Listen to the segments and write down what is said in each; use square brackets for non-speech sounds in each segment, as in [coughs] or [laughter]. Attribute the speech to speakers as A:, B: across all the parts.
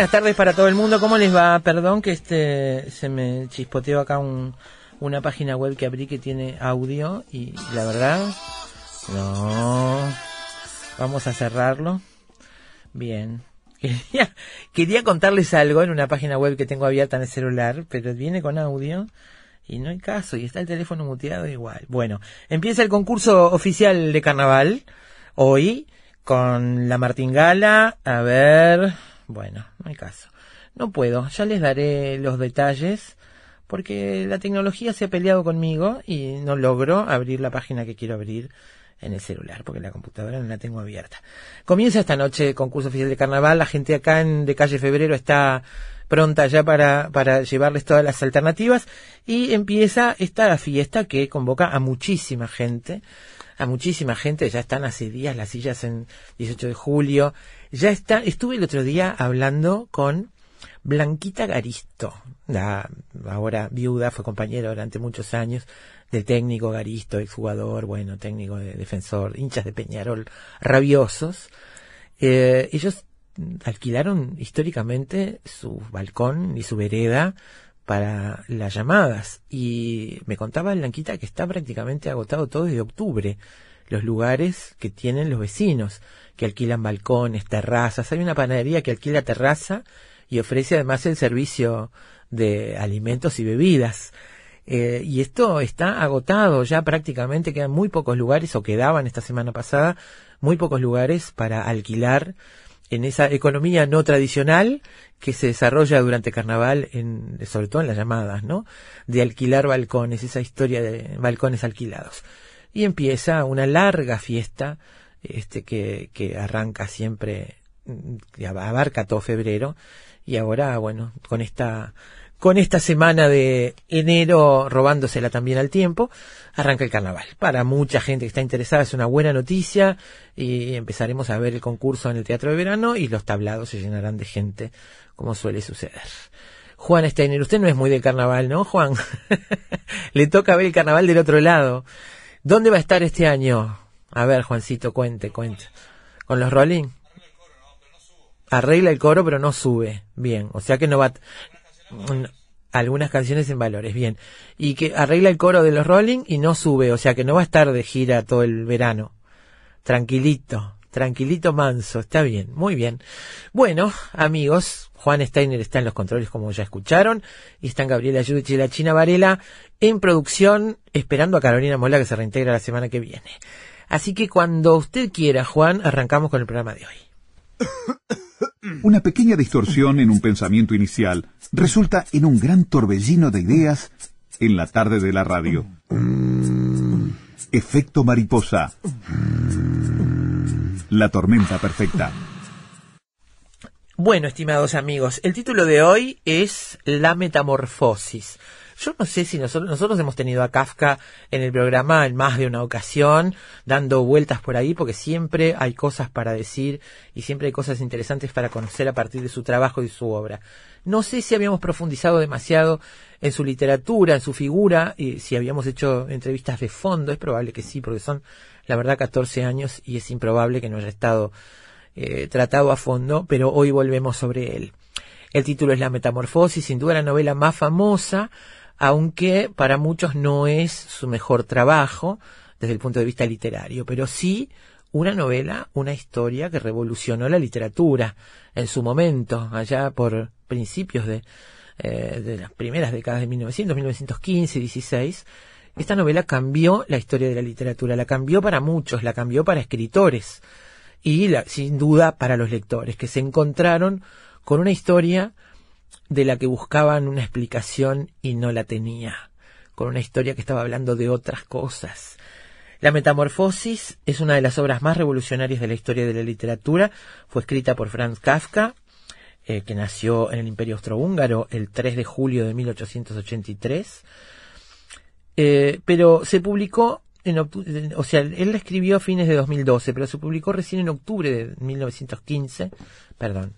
A: Buenas tardes para todo el mundo. ¿Cómo les va? Perdón que este se me chispoteó acá un, una página web que abrí que tiene audio y la verdad no. Vamos a cerrarlo. Bien. [laughs] Quería, quería contarles algo en una página web que tengo abierta en el celular, pero viene con audio y no hay caso y está el teléfono muteado igual. Bueno, empieza el concurso oficial de carnaval hoy con la martingala. A ver, bueno, no hay caso. No puedo, ya les daré los detalles porque la tecnología se ha peleado conmigo y no logro abrir la página que quiero abrir en el celular, porque la computadora no la tengo abierta. Comienza esta noche el concurso oficial de carnaval, la gente acá en de calle Febrero está pronta ya para, para llevarles todas las alternativas. Y empieza esta fiesta que convoca a muchísima gente, a muchísima gente, ya están hace días las sillas en 18 de julio, ya está, estuve el otro día hablando con Blanquita Garisto, la ahora viuda, fue compañera durante muchos años del técnico Garisto, exjugador, bueno, técnico de defensor, hinchas de Peñarol, rabiosos. Eh, ellos alquilaron históricamente su balcón y su vereda para las llamadas y me contaba Blanquita que está prácticamente agotado todo desde octubre los lugares que tienen los vecinos, que alquilan balcones, terrazas. Hay una panadería que alquila terraza y ofrece además el servicio de alimentos y bebidas. Eh, y esto está agotado ya prácticamente, quedan muy pocos lugares, o quedaban esta semana pasada, muy pocos lugares para alquilar en esa economía no tradicional que se desarrolla durante carnaval, en, sobre todo en las llamadas, ¿no? De alquilar balcones, esa historia de balcones alquilados. Y empieza una larga fiesta, este, que, que arranca siempre, que abarca todo febrero, y ahora, bueno, con esta con esta semana de enero robándosela también al tiempo, arranca el carnaval. Para mucha gente que está interesada es una buena noticia y empezaremos a ver el concurso en el Teatro de Verano y los tablados se llenarán de gente, como suele suceder. Juan Steiner, usted no es muy del carnaval, ¿no, Juan? [laughs] Le toca ver el carnaval del otro lado. ¿Dónde va a estar este año? A ver, Juancito, cuente, cuente. ¿Con los Rolling? Arregla el coro, pero no sube. Bien, o sea que no va algunas canciones en valores, bien. Y que arregla el coro de los Rolling y no sube, o sea que no va a estar de gira todo el verano. tranquilito, tranquilito manso, está bien, muy bien. Bueno, amigos, Juan Steiner está en los controles como ya escucharon, y están Gabriela Yudich y la China Varela en producción, esperando a Carolina Mola que se reintegra la semana que viene. Así que cuando usted quiera, Juan, arrancamos con el programa de hoy. [coughs]
B: Una pequeña distorsión en un pensamiento inicial resulta en un gran torbellino de ideas en la tarde de la radio. [coughs] Efecto mariposa. La tormenta perfecta.
A: Bueno, estimados amigos, el título de hoy es La Metamorfosis. Yo no sé si nosotros, nosotros hemos tenido a Kafka en el programa en más de una ocasión, dando vueltas por ahí, porque siempre hay cosas para decir y siempre hay cosas interesantes para conocer a partir de su trabajo y su obra. No sé si habíamos profundizado demasiado en su literatura, en su figura, y si habíamos hecho entrevistas de fondo, es probable que sí, porque son, la verdad, 14 años y es improbable que no haya estado eh, tratado a fondo, pero hoy volvemos sobre él. El título es La Metamorfosis, sin duda la novela más famosa, aunque para muchos no es su mejor trabajo desde el punto de vista literario, pero sí una novela, una historia que revolucionó la literatura en su momento, allá por principios de, eh, de las primeras décadas de 1900, 1915, 16. Esta novela cambió la historia de la literatura, la cambió para muchos, la cambió para escritores y la, sin duda para los lectores, que se encontraron con una historia de la que buscaban una explicación y no la tenía, con una historia que estaba hablando de otras cosas. La Metamorfosis es una de las obras más revolucionarias de la historia de la literatura. Fue escrita por Franz Kafka, eh, que nació en el Imperio Austrohúngaro el 3 de julio de 1883. Eh, pero se publicó en o sea, él la escribió a fines de 2012, pero se publicó recién en octubre de 1915, perdón,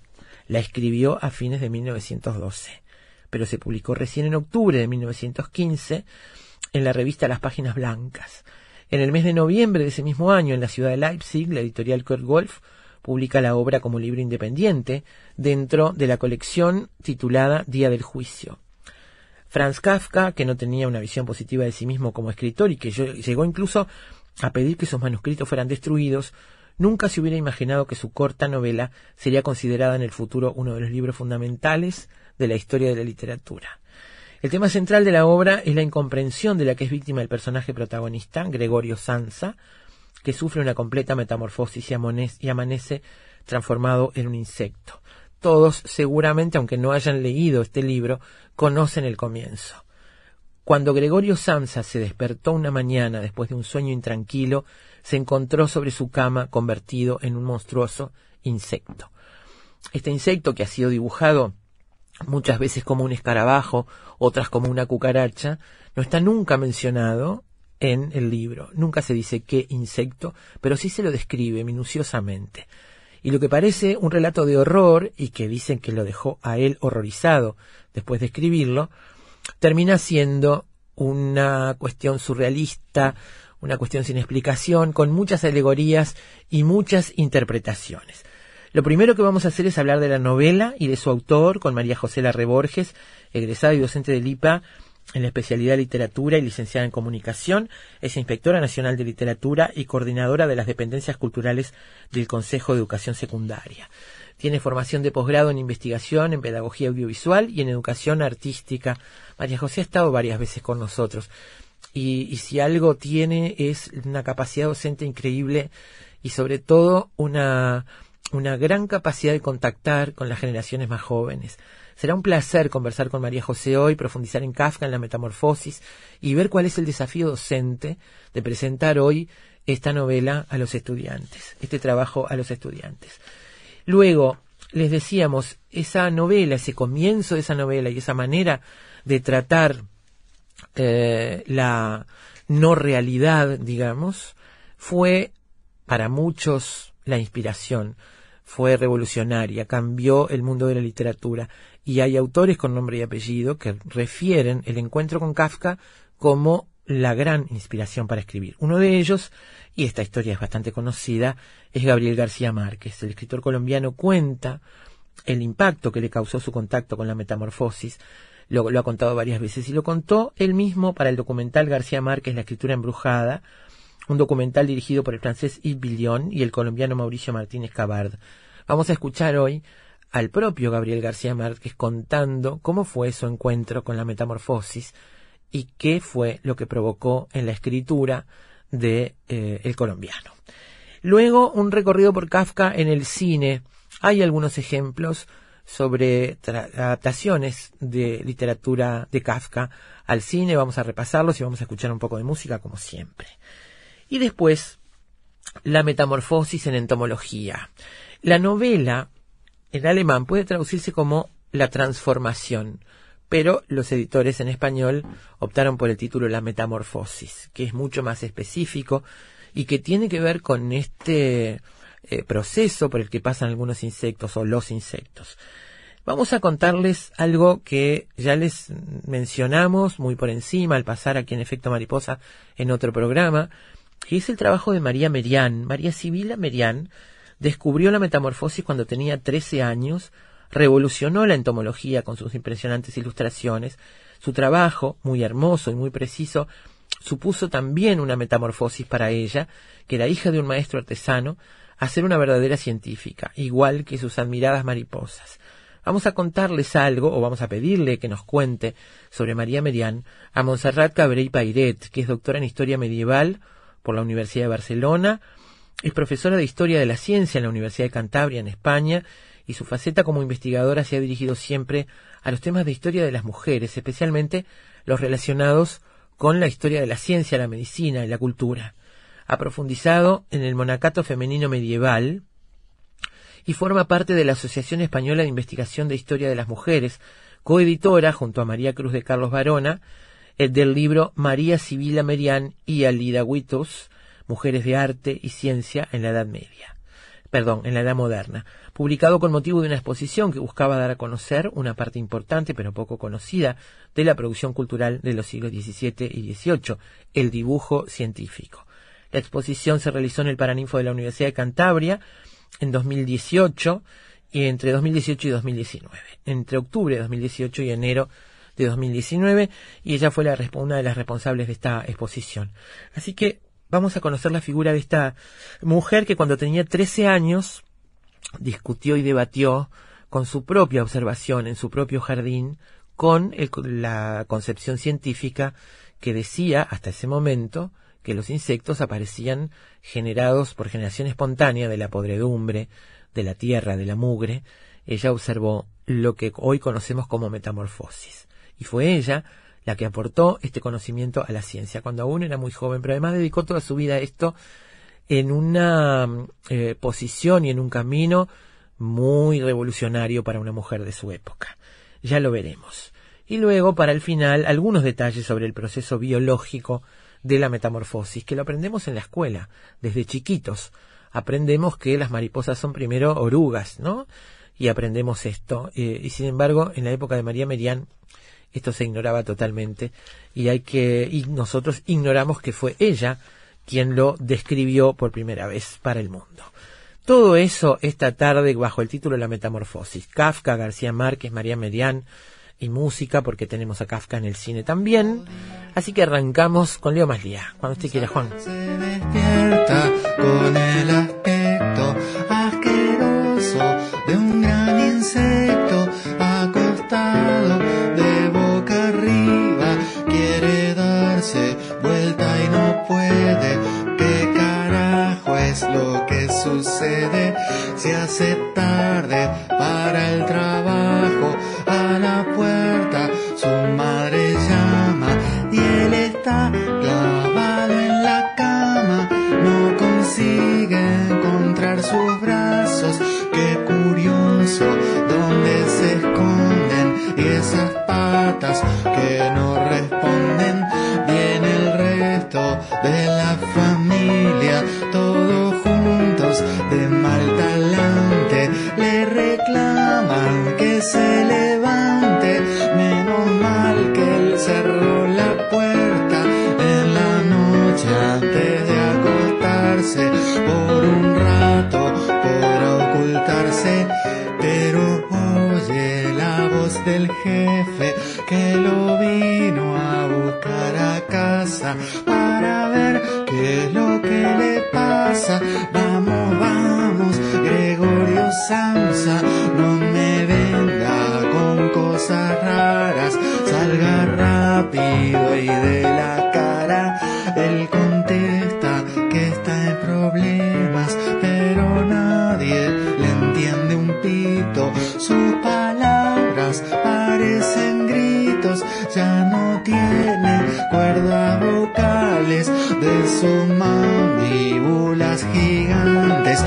A: la escribió a fines de 1912, pero se publicó recién en octubre de 1915 en la revista Las Páginas Blancas. En el mes de noviembre de ese mismo año, en la ciudad de Leipzig, la editorial Kurt Wolf publica la obra como libro independiente dentro de la colección titulada Día del Juicio. Franz Kafka, que no tenía una visión positiva de sí mismo como escritor y que llegó incluso a pedir que sus manuscritos fueran destruidos, Nunca se hubiera imaginado que su corta novela sería considerada en el futuro uno de los libros fundamentales de la historia de la literatura. El tema central de la obra es la incomprensión de la que es víctima el personaje protagonista, Gregorio Sansa, que sufre una completa metamorfosis y, amanece transformado en un insecto. Todos, seguramente, aunque no hayan leído este libro, conocen el comienzo. Cuando Gregorio Sansa se despertó una mañana después de un sueño intranquilo, se encontró sobre su cama convertido en un monstruoso insecto. Este insecto que ha sido dibujado muchas veces como un escarabajo, otras como una cucaracha, no está nunca mencionado en el libro. Nunca se dice qué insecto, pero sí se lo describe minuciosamente. Y lo que parece un relato de horror, y que dicen que lo dejó a él horrorizado después de escribirlo, termina siendo una cuestión surrealista, una cuestión sin explicación, con muchas alegorías y muchas interpretaciones. Lo primero que vamos a hacer es hablar de la novela y de su autor con María José Larre Borges, egresada y docente del IPA en la especialidad de literatura y licenciada en comunicación, es inspectora nacional de literatura y coordinadora de las dependencias culturales del Consejo de Educación Secundaria. Tiene formación de posgrado en investigación en pedagogía audiovisual y en educación artística. María José ha estado varias veces con nosotros y, si algo tiene es una capacidad docente increíble y sobre todo una, una gran capacidad de contactar con las generaciones más jóvenes. Será un placer conversar con María José hoy, profundizar en Kafka, en la metamorfosis y ver cuál es el desafío docente de presentar hoy esta novela a los estudiantes, este trabajo a los estudiantes. Luego, les decíamos, esa novela, ese comienzo de esa novela y esa manera de tratar eh, la no realidad, digamos, fue para muchos la inspiración, fue revolucionaria, cambió el mundo de la literatura y hay autores con nombre y apellido que refieren el encuentro con Kafka como la gran inspiración para escribir. Uno de ellos, y esta historia es bastante conocida, es Gabriel García Márquez. El escritor colombiano cuenta el impacto que le causó su contacto con la metamorfosis lo, ha contado varias veces y lo contó él mismo para el documental García Márquez, La escritura embrujada, un documental dirigido por el francés Yves Billion y el colombiano Mauricio Martínez Cabard. Vamos a escuchar hoy al propio Gabriel García Márquez contando cómo fue su encuentro con la metamorfosis y qué fue lo que provocó en la escritura de eh, El colombiano. Luego un recorrido por Kafka en el cine. Hay algunos ejemplos sobre adaptaciones de literatura de Kafka al cine. Vamos a repasarlos y vamos a escuchar un poco de música como siempre. Y después, la metamorfosis en entomología. La novela en alemán puede traducirse como la transformación, pero los editores en español optaron por el título La metamorfosis, que es mucho más específico y que tiene que ver con este eh, proceso por el que pasan algunos insectos o los insectos. Vamos a contarles algo que ya les mencionamos muy por encima al pasar aquí en Efecto Mariposa en otro programa, que es el trabajo de María Merian. María Sibila Merian descubrió la metamorfosis cuando tenía 13 años, revolucionó la entomología con sus impresionantes ilustraciones. Su trabajo, muy hermoso y muy preciso, supuso también una metamorfosis para ella, que era hija de un maestro artesano, a ser una verdadera científica, igual que sus admiradas mariposas. Vamos a contarles algo, o vamos a pedirle que nos cuente sobre María Merian a Montserrat Cabré Pairet, que es doctora en Historia Medieval por la Universidad de Barcelona, es profesora de Historia de la Ciencia en la Universidad de Cantabria, en España, y su faceta como investigadora se ha dirigido siempre a los temas de historia de las mujeres, especialmente los relacionados con la historia de la ciencia, la medicina y la cultura. Ha profundizado en el monacato femenino medieval y forma parte de la Asociación Española de Investigación de Historia de las Mujeres, coeditora junto a María Cruz de Carlos Varona, el del libro María Sibila Merian y Alida Huitos, Mujeres de Arte y Ciencia en la Edad Media. Perdón, en la Edad Moderna, publicado con motivo de una exposición que buscaba dar a conocer una parte importante pero poco conocida de la producción cultural de los siglos XVII y XVIII, el dibujo científico. La exposición se realizó en el Paraninfo de la Universidad de Cantabria en 2018 y entre 2018 y 2019, entre octubre de 2018 y enero de 2019, y ella fue la, una de las responsables de esta exposición. Así que vamos a conocer la figura de esta mujer que cuando tenía 13 años discutió y debatió con su propia observación en su propio jardín con la concepción científica que decía hasta ese momento que los insectos aparecían generados por generación espontánea de la podredumbre, de la tierra, de la mugre. Ella observó lo que hoy conocemos como metamorfosis. Y fue ella la que aportó este conocimiento a la ciencia cuando aún era muy joven, pero además dedicó toda su vida a esto en una eh, posición y en un camino muy revolucionario para una mujer de su época. Ya lo veremos. Y luego, para el final, algunos detalles sobre el proceso biológico de la metamorfosis, que lo aprendemos en la escuela, desde chiquitos. Aprendemos que las mariposas son primero orugas, ¿no? Y aprendemos esto. Eh, y sin embargo, en la época de María Merian, esto se ignoraba totalmente y hay que y nosotros ignoramos que fue ella quien lo describió por primera vez para el mundo. Todo eso esta tarde bajo el título La Metamorfosis. Kafka, García Márquez, María Medián y música porque tenemos a Kafka en el cine también. Así que arrancamos con Leo Maslía. Cuando usted quiera, Juan.
C: Se despierta con el lo que sucede? Se hace tarde para el trabajo. A la puerta su madre llama y él está clavado en la cama. No consigue encontrar sus brazos. Qué curioso dónde se esconden y esas patas que no juntos de mal talante. Le reclaman que se levante. Menos mal que él cerró la puerta en la noche antes de acostarse. Por un rato podrá ocultarse, pero oye la voz del jefe que lo vino a buscar a casa para ver qué es lo que le pasa. Vamos, Gregorio no me venga con cosas raras, salga rápido y de la cara. Él contesta que está en problemas, pero nadie le entiende un pito. Sus palabras parecen gritos, ya no tiene cuerdas vocales de sus mandíbulas gigantes,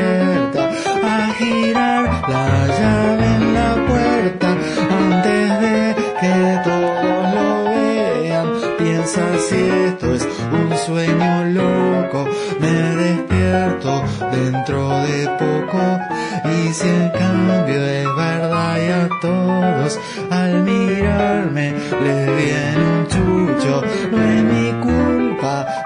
C: a girar la llave en la puerta antes de que todos lo vean. Piensa si esto es un sueño loco, me despierto dentro de poco y si el cambio es verdad y a todos al mirarme les viene un chucho, no es mi culpa,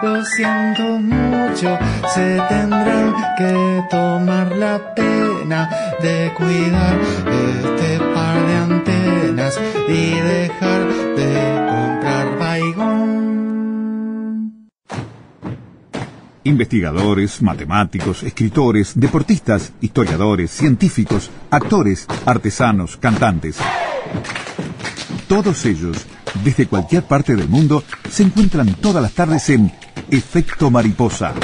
C: lo siento mucho, se tendrán que tomar la pena de cuidar este par de antenas y dejar de comprar baigón.
B: Investigadores, matemáticos, escritores, deportistas, historiadores, científicos, actores, artesanos, cantantes. Todos ellos, desde cualquier parte del mundo, se encuentran todas las tardes en Efecto Mariposa.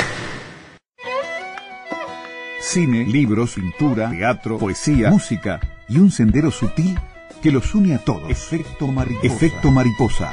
B: Cine, libros, pintura, teatro, poesía, música y un sendero sutil que los une a todos. Efecto Mariposa. Efecto Mariposa.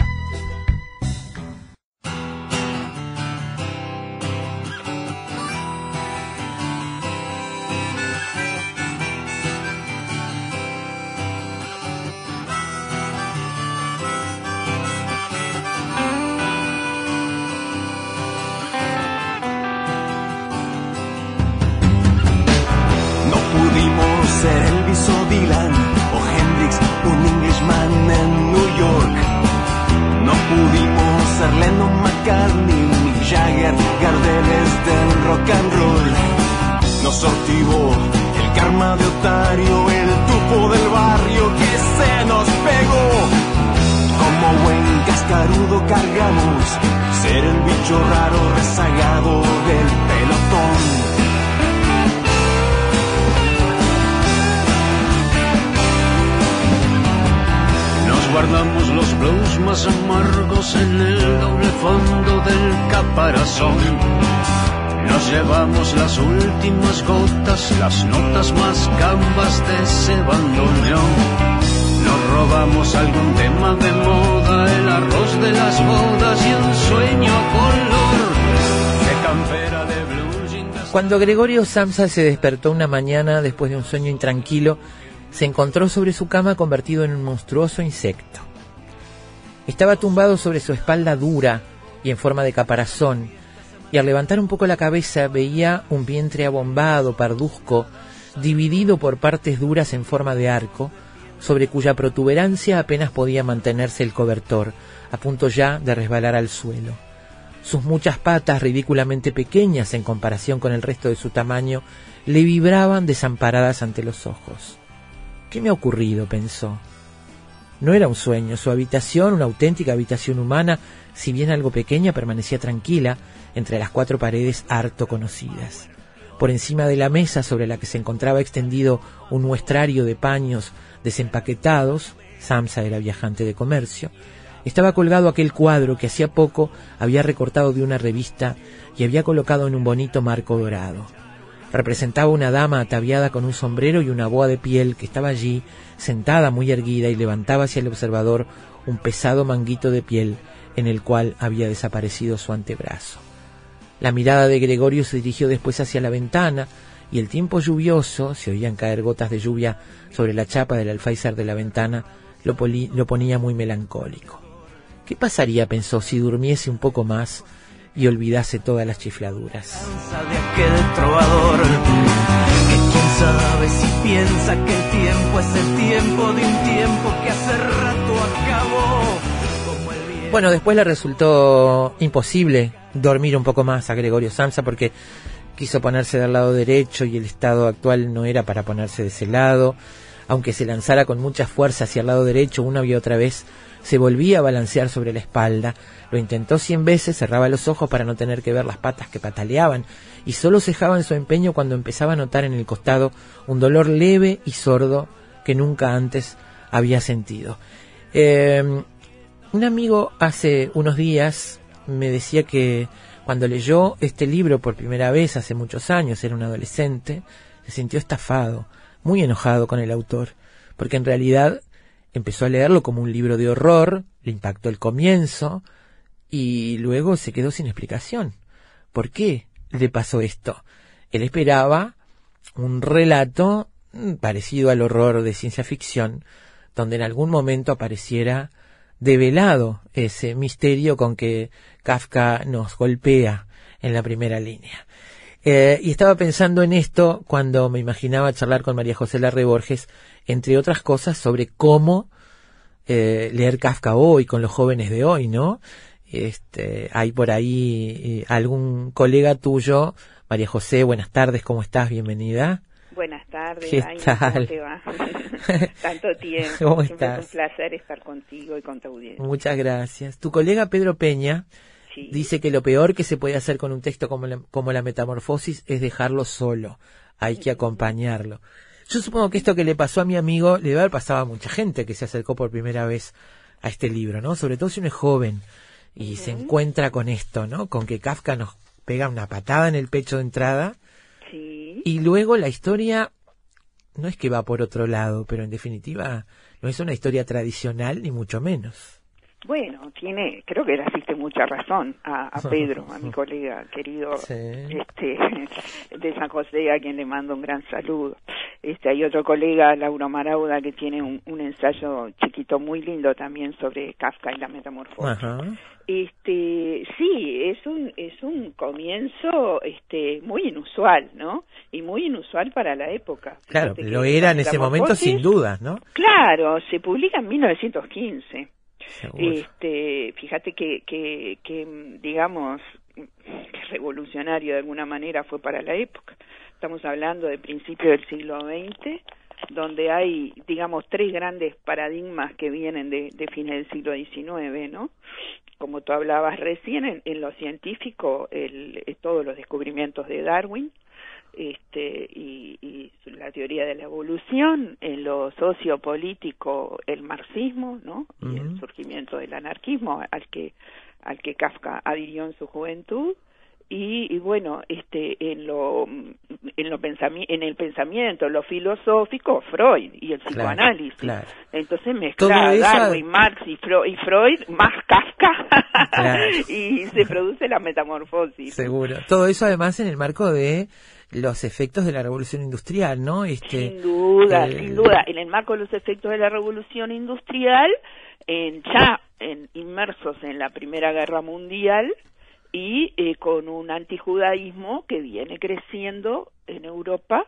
A: Cuando Gregorio Samsa se despertó una mañana después de un sueño intranquilo, se encontró sobre su cama convertido en un monstruoso insecto. Estaba tumbado sobre su espalda dura y en forma de caparazón, y al levantar un poco la cabeza veía un vientre abombado, parduzco, dividido por partes duras en forma de arco, sobre cuya protuberancia apenas podía mantenerse el cobertor, a punto ya de resbalar al suelo. Sus muchas patas, ridículamente pequeñas en comparación con el resto de su tamaño, le vibraban desamparadas ante los ojos. ¿Qué me ha ocurrido? pensó. No era un sueño, su habitación, una auténtica habitación humana, si bien algo pequeña, permanecía tranquila entre las cuatro paredes harto conocidas. Por encima de la mesa sobre la que se encontraba extendido un muestrario de paños desempaquetados, Samsa era viajante de comercio, estaba colgado aquel cuadro que hacía poco había recortado de una revista y había colocado en un bonito marco dorado. Representaba una dama ataviada con un sombrero y una boa de piel que estaba allí, sentada muy erguida y levantaba hacia el observador un pesado manguito de piel en el cual había desaparecido su antebrazo. La mirada de Gregorio se dirigió después hacia la ventana y el tiempo lluvioso, se oían caer gotas de lluvia sobre la chapa del alféizar de la ventana, lo, lo ponía muy melancólico. ¿Qué pasaría, pensó, si durmiese un poco más y olvidase todas las chifladuras? Bueno, después le resultó imposible dormir un poco más a Gregorio Samsa porque quiso ponerse del lado derecho y el estado actual no era para ponerse de ese lado. Aunque se lanzara con mucha fuerza hacia el lado derecho una y otra vez, se volvía a balancear sobre la espalda. Lo intentó cien veces, cerraba los ojos para no tener que ver las patas que pataleaban y solo cejaba en su empeño cuando empezaba a notar en el costado un dolor leve y sordo que nunca antes había sentido. Eh, un amigo hace unos días me decía que cuando leyó este libro por primera vez hace muchos años, era un adolescente, se sintió estafado, muy enojado con el autor, porque en realidad empezó a leerlo como un libro de horror, le impactó el comienzo y luego se quedó sin explicación. ¿Por qué le pasó esto? Él esperaba un relato parecido al horror de ciencia ficción, donde en algún momento apareciera develado ese misterio con que Kafka nos golpea en la primera línea. Eh, y estaba pensando en esto cuando me imaginaba charlar con María José Larre Borges, entre otras cosas, sobre cómo eh, leer Kafka hoy con los jóvenes de hoy, ¿no? Este, hay por ahí eh, algún colega tuyo, María José, buenas tardes, ¿cómo estás? Bienvenida.
D: Buenas tardes,
A: ¿Qué
D: Ay,
A: tal?
D: ¿cómo te va? [laughs] Tanto [laughs] tiempo.
A: ¿Cómo
D: Siempre
A: estás?
D: Es un placer estar contigo y con tu audiencia.
A: Muchas gracias. Tu colega Pedro Peña
D: Sí.
A: dice que lo peor que se puede hacer con un texto como la, como la metamorfosis es dejarlo solo. Hay que acompañarlo. Yo supongo que esto que le pasó a mi amigo le debe haber pasado a mucha gente que se acercó por primera vez a este libro, ¿no? Sobre todo si uno es joven y se encuentra con esto, ¿no? Con que Kafka nos pega una patada en el pecho de entrada
D: Sí.
A: y luego la historia no es que va por otro lado, pero en definitiva no es una historia tradicional ni mucho menos.
D: Bueno, tiene, creo que asiste mucha razón a, a [laughs] Pedro, a mi colega querido
A: Sí.
D: este, [laughs] de San José, a quien le mando un gran saludo. Este, hay otro colega, Lauro Marauda, que tiene un, un ensayo chiquito muy lindo también sobre Kafka y la metamorfosis.
A: Ajá.
D: Este, sí, es un es un comienzo este muy inusual, ¿no? Y muy inusual para la época.
A: Claro, lo
D: que
A: era en ese momento sin dudas, ¿no?
D: Claro, se publica en 1915. Este, fíjate que, que, que digamos, que revolucionario de alguna manera fue para la época. Estamos hablando de principios del siglo XX, donde hay, digamos, tres grandes paradigmas que vienen de, de fines del siglo XIX, ¿no? Como tú hablabas recién, en, en lo científico, el, eh, todos los descubrimientos de Darwin, este, y, y la teoría de la evolución, en lo sociopolítico el marxismo, ¿no? Y el surgimiento del anarquismo al que al que Kafka adhirió en su juventud y, y bueno, este en lo en lo pensami- en el pensamiento, lo filosófico, Freud y el psicoanálisis.
A: claro.
D: Entonces mezcla Darwin, Marx y Freud, y Freud más Kafka
A: Claro. [laughs]
D: y se produce la metamorfosis.
A: Seguro. Todo eso además en el marco de los efectos de la revolución industrial, ¿no? Este,
D: Sin duda,
A: el-
D: sin duda. En el marco de los efectos de la revolución industrial, en, ya en, inmersos en la Primera Guerra Mundial y eh, con un antijudaísmo que viene creciendo en Europa,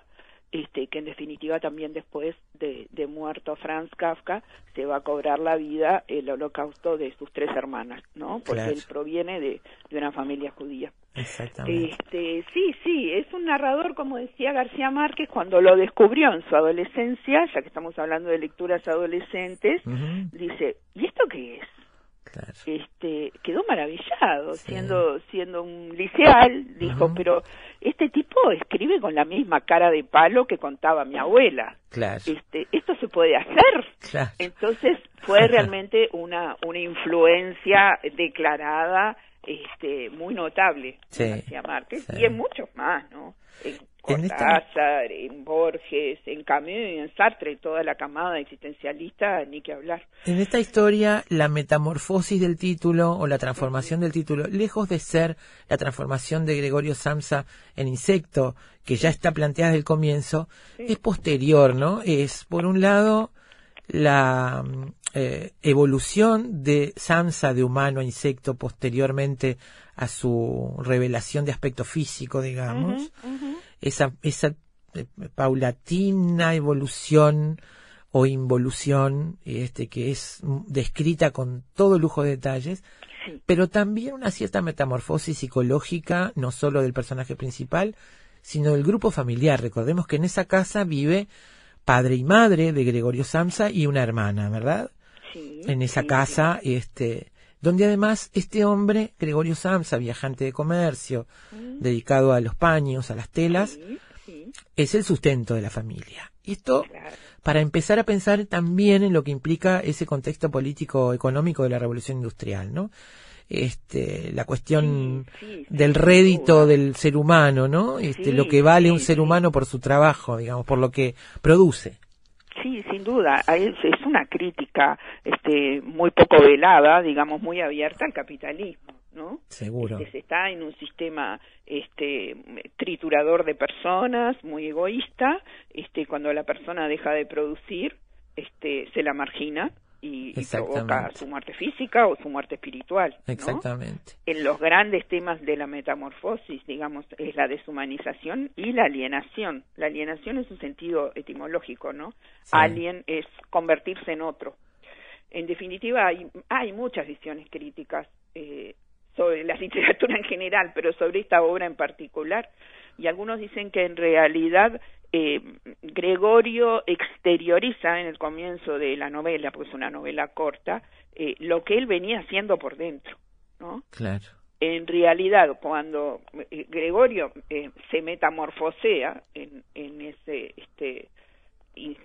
D: este, que en definitiva también después de, de muerto Franz Kafka se va a cobrar la vida el holocausto de sus tres hermanas, ¿no? Porque
A: Claro.
D: él proviene de, de una familia judía.
A: Exactamente.
D: Este, sí, sí, es un narrador, como decía García Márquez, cuando lo descubrió en su adolescencia, ya que estamos hablando de lecturas adolescentes, dice, ¿y esto qué es?
A: claro.
D: Este, quedó maravillado,
A: Sí.
D: siendo siendo un liceal, dijo, pero este tipo escribe con la misma cara de palo que contaba mi abuela.
A: Claro.
D: Este, esto se puede hacer.
A: Claro.
D: Entonces fue [laughs] realmente una, una influencia declarada este, muy notable
A: Sí,
D: García Márquez
A: sí.
D: y en muchos más, ¿no? En
A: En esta-
D: Cortázar, en Borges, en Camus, en Sartre, toda la camada existencialista, ni que hablar.
A: En esta historia, la metamorfosis del título o la transformación del título, lejos de ser la transformación de Gregorio Samsa en insecto, que ya está planteada desde el comienzo, es posterior, ¿no? Es, por un lado, la eh, evolución de Samsa de humano a insecto posteriormente a su revelación de aspecto físico, digamos, esa, esa eh, paulatina evolución o involución, este, que es descrita con todo lujo de detalles,
D: Sí.
A: pero también una cierta metamorfosis psicológica, no solo del personaje principal, sino del grupo familiar. Recordemos que en esa casa vive padre y madre de Gregorio Samsa y una hermana, ¿verdad?
D: Sí,
A: En esa
D: sí,
A: casa, este, donde además este hombre, Gregorio Samsa, viajante de comercio, dedicado a los paños, a las telas,
D: sí, sí,
A: es el sustento de la familia. Y esto
D: claro.
A: para empezar a pensar también en lo que implica ese contexto político económico de la revolución industrial, ¿no? Este, la cuestión
D: Sí, sí,
A: del rédito del ser humano, ¿no? Este,
D: Sí,
A: lo que vale
D: sí,
A: un ser
D: sí.
A: humano por su trabajo, digamos, por lo que produce.
D: Sí, sin duda. Es, es una crítica este, muy poco velada, digamos, muy abierta al capitalismo, ¿no?
A: Seguro.
D: Este, se está en un sistema este, triturador de personas, muy egoísta. Este, cuando la persona deja de producir, este, se la margina y, y provoca su muerte física o su muerte espiritual. ¿no?
A: Exactamente.
D: en los grandes temas de la metamorfosis, digamos, es la deshumanización y la alienación. La alienación es un sentido etimológico, ¿no?
A: Sí.
D: Alien es convertirse en otro. En definitiva, hay, hay muchas visiones críticas eh, sobre la [laughs] literatura en general, pero sobre esta obra en particular. Y algunos dicen que en realidad eh, Gregorio exterioriza en el comienzo de la novela, porque es una novela corta, eh, lo que él venía haciendo por dentro, ¿no?
A: Claro.
D: en realidad cuando eh, Gregorio eh, se metamorfosea en, en ese este in-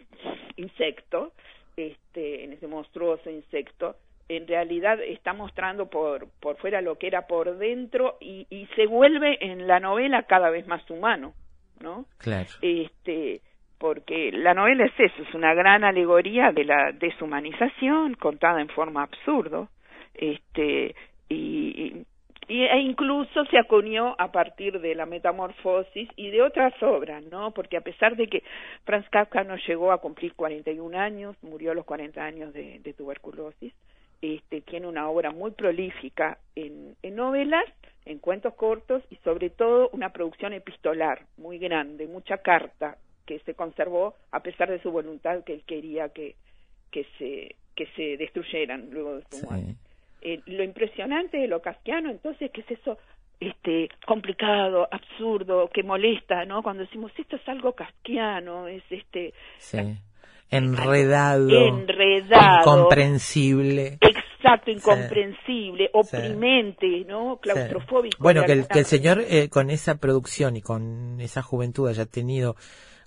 D: insecto este en ese monstruoso insecto en realidad está mostrando por por fuera lo que era por dentro y, y se vuelve en la novela cada vez más humano no
A: Claro.
D: este porque la novela es eso, es una gran alegoría de la deshumanización contada en forma absurdo, este y, y e incluso se acuñó a partir de la metamorfosis y de otras obras, ¿no? Porque a pesar de que Franz Kafka no llegó a cumplir 41 años, murió a los 40 años de, de tuberculosis, este tiene una obra muy prolífica en, en novelas, en cuentos cortos y sobre todo una producción epistolar muy grande, mucha carta que se conservó a pesar de su voluntad que él quería que que se que se destruyeran luego de su
A: Sí.
D: muerte. Eh, lo impresionante de lo kafkiano entonces que es eso este complicado, absurdo, que molesta, ¿no? Cuando decimos esto es algo kafkiano, es este
A: Sí. Enredado.
D: enredado,
A: Incomprensible.
D: exacto, incomprensible, oprimente, ¿no? Claustrofóbico.
A: Bueno, que el, que el señor eh, con esa producción y con esa juventud haya tenido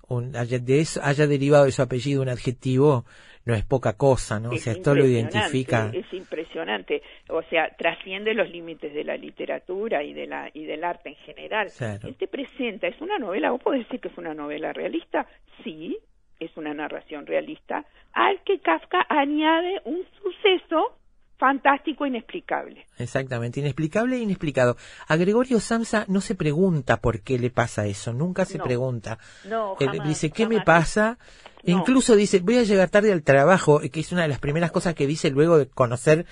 A: un, haya, de eso, haya derivado de su apellido un adjetivo, no es poca cosa, ¿no? O
D: Es
A: sea, esto lo identifica.
D: Es impresionante, o sea, trasciende los límites de la literatura y de la y del arte en general.
A: Claro.
D: Él te presenta, es una novela, vos podés decir que es una novela realista, sí, es una narración realista, al que Kafka añade un suceso fantástico e inexplicable.
A: Exactamente, inexplicable e inexplicado. A Gregorio Samsa no se pregunta por qué le pasa eso, nunca se
D: No.
A: pregunta.
D: No,
A: dice, ¿qué me pasa?
D: No.
A: Incluso dice, voy a llegar tarde al trabajo, que es una de las primeras cosas que dice luego de conocer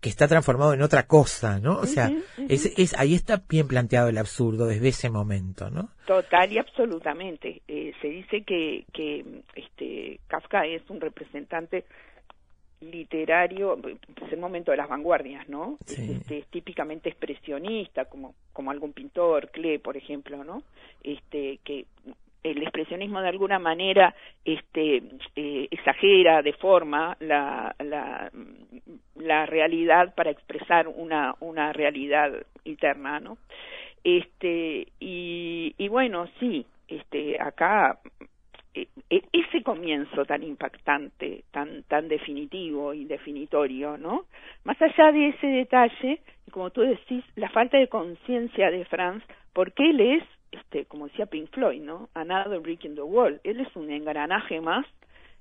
A: que está transformado en otra cosa, ¿no? O sea, es, es, ahí está bien planteado el absurdo desde ese momento, ¿no?
D: Total y absolutamente. Eh, se dice que, que este, Kafka es un representante literario, es el momento de las vanguardias, ¿no?
A: Sí.
D: Es, este, es típicamente expresionista, como, como algún pintor, Klee, por ejemplo, ¿no? Este, que el expresionismo de alguna manera este, eh, exagera, deforma la, la, la realidad para expresar una, una realidad interna, ¿no? Este, y, y bueno, sí, este, acá eh, eh, ese comienzo tan impactante, tan tan definitivo y definitorio, ¿no? Más allá de ese detalle, como tú decís, la falta de conciencia de Franz, porque él es, este, como decía Pink Floyd, ¿no? Another brick in the wall. Él es un engranaje más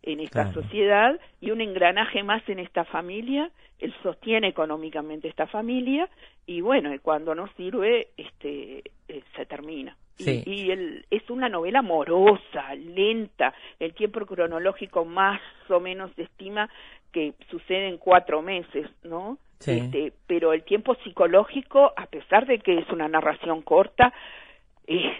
D: en esta
A: Claro.
D: sociedad y un engranaje más en esta familia. Él sostiene económicamente esta familia y bueno, cuando no sirve, este, eh, se termina. Y-
A: Sí.
D: Y, el- es una novela morosa, lenta. El tiempo cronológico más o menos se estima que sucede en cuatro meses, ¿no?
A: Sí.
D: Este, pero el tiempo psicológico, a pesar de que es una narración corta, es,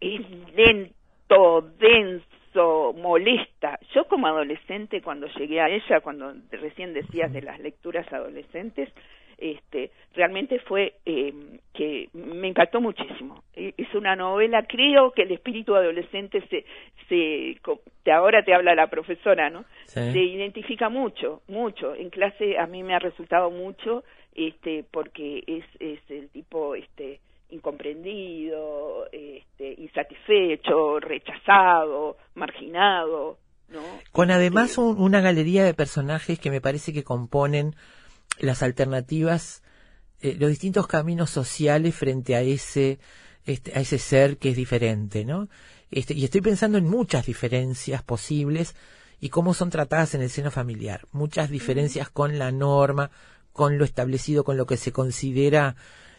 D: es lento, denso, molesta. Yo como adolescente, cuando llegué a ella, cuando recién decías de las lecturas adolescentes, este, realmente fue eh, que me encantó muchísimo. E, es una novela, creo que el espíritu adolescente se, se ahora te habla la profesora, ¿no? Se identifica mucho, mucho. En clase a mí me ha resultado mucho, este, porque es, es el tipo, este, incomprendido, este, insatisfecho, rechazado, marginado, ¿no?
A: Con además este, una galería de personajes que me parece que componen las alternativas, eh, los distintos caminos sociales frente a ese, este, a ese ser que es diferente, ¿no? Este, y estoy pensando en muchas diferencias posibles y cómo son tratadas en el seno familiar. Muchas diferencias con la norma, con lo establecido, con lo que se considera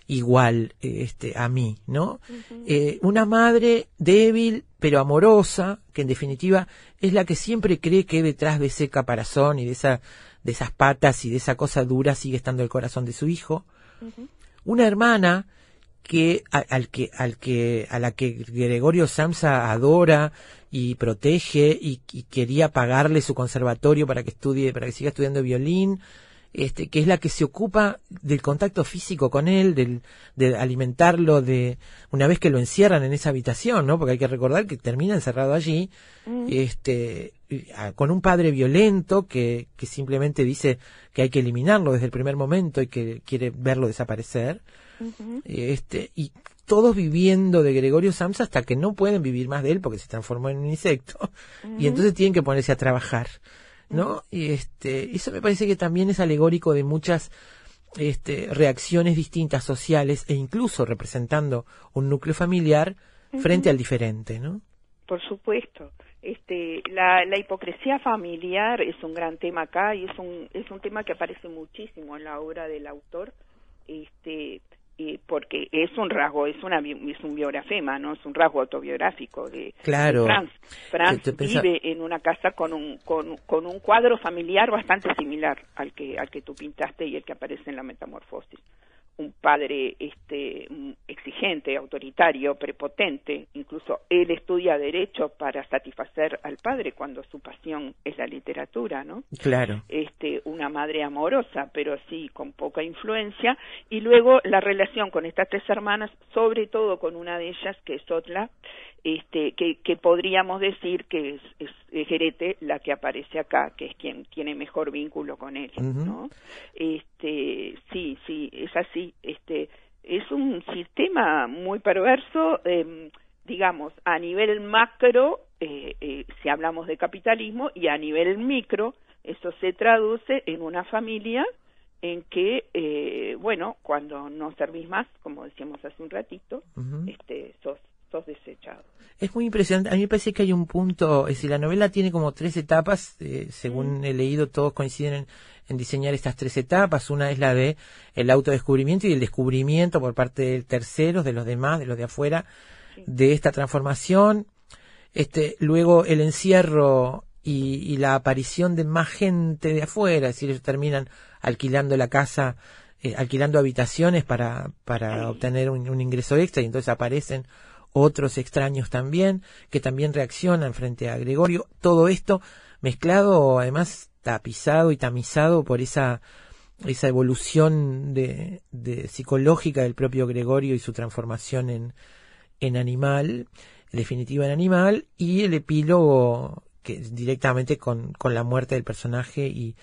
A: igual este, a mí, ¿no? eh, una madre débil pero amorosa, que en definitiva es la que siempre cree que detrás de ese caparazón y de esa de esas patas y de esa cosa dura sigue estando el corazón de su hijo. Una hermana que al que al que a la que Gregorio Samsa adora y protege y, y, quería pagarle su conservatorio para que estudie para que siga estudiando violín este, que es la que se ocupa del contacto físico con él, del, de alimentarlo, de una vez que lo encierran en esa habitación, ¿no? Porque hay que recordar que termina encerrado allí, mm. este, con un padre violento que, que simplemente dice que hay que eliminarlo desde el primer momento y que quiere verlo desaparecer, este, y todos viviendo de Gregorio Samsa hasta que no pueden vivir más de él porque se transformó en un insecto, [laughs] y entonces tienen que ponerse a trabajar. ¿No? Y este, eso me parece que también es alegórico de muchas este, reacciones distintas sociales e incluso representando un núcleo familiar frente al diferente, ¿no?
D: Por supuesto. Este, la, la hipocresía familiar es un gran tema acá y es un, es un tema que aparece muchísimo en la obra del autor. Este, porque es un rasgo, es una es un biografema, no es un rasgo autobiográfico de,
A: claro.
D: Franz. Franz vive en una casa con un con, con, un cuadro familiar bastante similar al que al que tú pintaste y el que aparece en la Metamorfosis un padre este exigente, autoritario, prepotente, incluso él estudia derecho para satisfacer al padre cuando su pasión es la literatura, ¿no?
A: Claro.
D: Este una madre amorosa, pero sí con poca influencia y luego la relación con estas tres hermanas, sobre todo con una de ellas que es Otla, este, que, que podríamos decir que es, es, Gerete la que aparece acá, que es quien tiene mejor vínculo con él, ¿no? Este, sí, sí, es así, este, es un sistema muy perverso, eh, digamos, a nivel macro, eh, eh, si hablamos de capitalismo, y a nivel micro, eso se traduce en una familia en que, eh, bueno, cuando no servís más, como decíamos hace un ratito, este, sos sos desechado.
A: Es muy impresionante. A mí me parece que hay un punto, es decir, la novela tiene como tres etapas, eh, según mm. he leído, todos coinciden en, diseñar estas tres etapas. Una es la de el autodescubrimiento y el descubrimiento por parte de terceros, de los demás, de los de afuera, de esta transformación. Este, luego el encierro y, la aparición de más gente de afuera, es decir, ellos terminan alquilando la casa, eh, alquilando habitaciones para, para obtener un, un ingreso extra y entonces aparecen otros extraños también, que también reaccionan frente a Gregorio. Todo esto mezclado, además, tapizado y tamizado por esa, esa evolución de, psicológica del propio Gregorio y su transformación en, en animal, definitiva en animal, y el epílogo que directamente con, con la muerte del personaje y,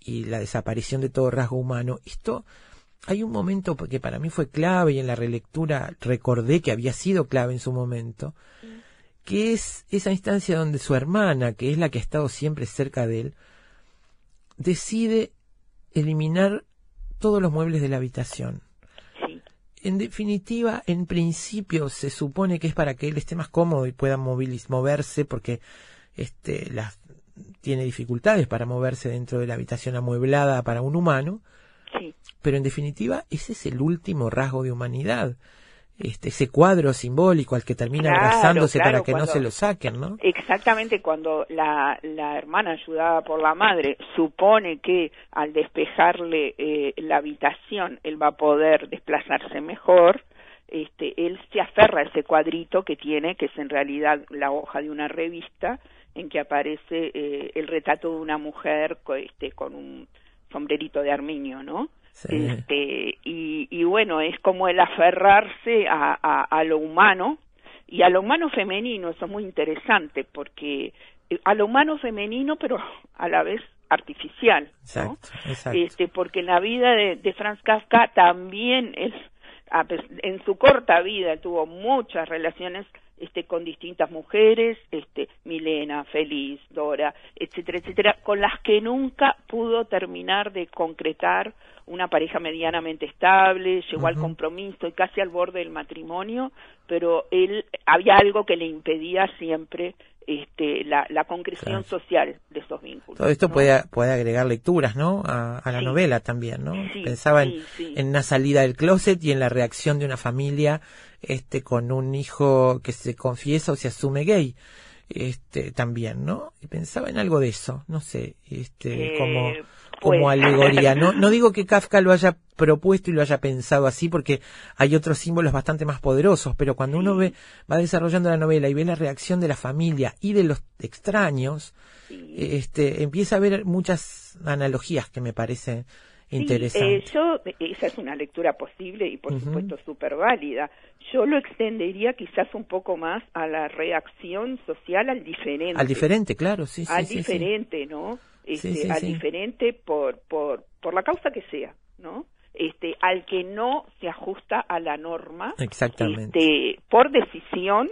A: y la desaparición de todo rasgo humano. Esto hay un momento que para mí fue clave y en la relectura recordé que había sido clave en su momento, que es esa instancia donde su hermana, que es la que ha estado siempre cerca de él, decide eliminar todos los muebles de la habitación. En definitiva, en principio se supone que es para que él esté más cómodo y pueda moverse porque este, las, tiene dificultades para moverse dentro de la habitación amueblada para un humano pero en definitiva, ese es el último rasgo de humanidad. Este, ese cuadro simbólico al que termina claro, para que no se lo saquen, ¿no?
D: Exactamente, cuando la, la hermana ayudada por la madre supone que al despejarle eh, la habitación él va a poder desplazarse mejor, este, él se aferra a ese cuadrito que tiene, que es en realidad la hoja de una revista, en que aparece eh, el retrato de una mujer este, con un sombrerito de armiño, ¿no? Este, y, y, bueno, es como el aferrarse a, a, a, lo humano y a lo humano femenino, eso es muy interesante, porque eh, a lo humano femenino, pero a la vez artificial, ¿no? Este, porque en la vida de, de Franz Kafka también es, en su corta vida tuvo muchas relaciones este, con distintas mujeres, este, Milena, Feliz, Dora, etcétera, etcétera, con las que nunca pudo terminar de concretar una pareja medianamente estable, llegó al compromiso y casi al borde del matrimonio, pero él había algo que le impedía siempre este, la, la concreción social de esos vínculos.
A: Todo esto puede, puede agregar lecturas, ¿no? A, la novela también, ¿no? Pensaba en, en, una salida del closet y en la reacción de una familia este, con un hijo que se confiesa o se asume gay. Este, también, ¿no? Y pensaba en algo de eso, no sé, este, como eh, como pues. alegoría. No, no digo que Kafka lo haya propuesto y lo haya pensado así porque hay otros símbolos bastante más poderosos, pero cuando uno ve, va desarrollando la novela y ve la reacción de la familia y de los extraños, este, empieza a ver muchas analogías que me parecen interesantes.
D: Eh, yo, esa es una lectura posible y por supuesto súper válida. Yo lo extendería quizás un poco más a la reacción social al diferente.
A: Al diferente, claro, sí, sí.
D: Al diferente, ¿no? este, al diferente por, por, por la causa que sea, ¿no? Este, al que no se ajusta a la norma,
A: Exactamente.
D: Este, por decisión,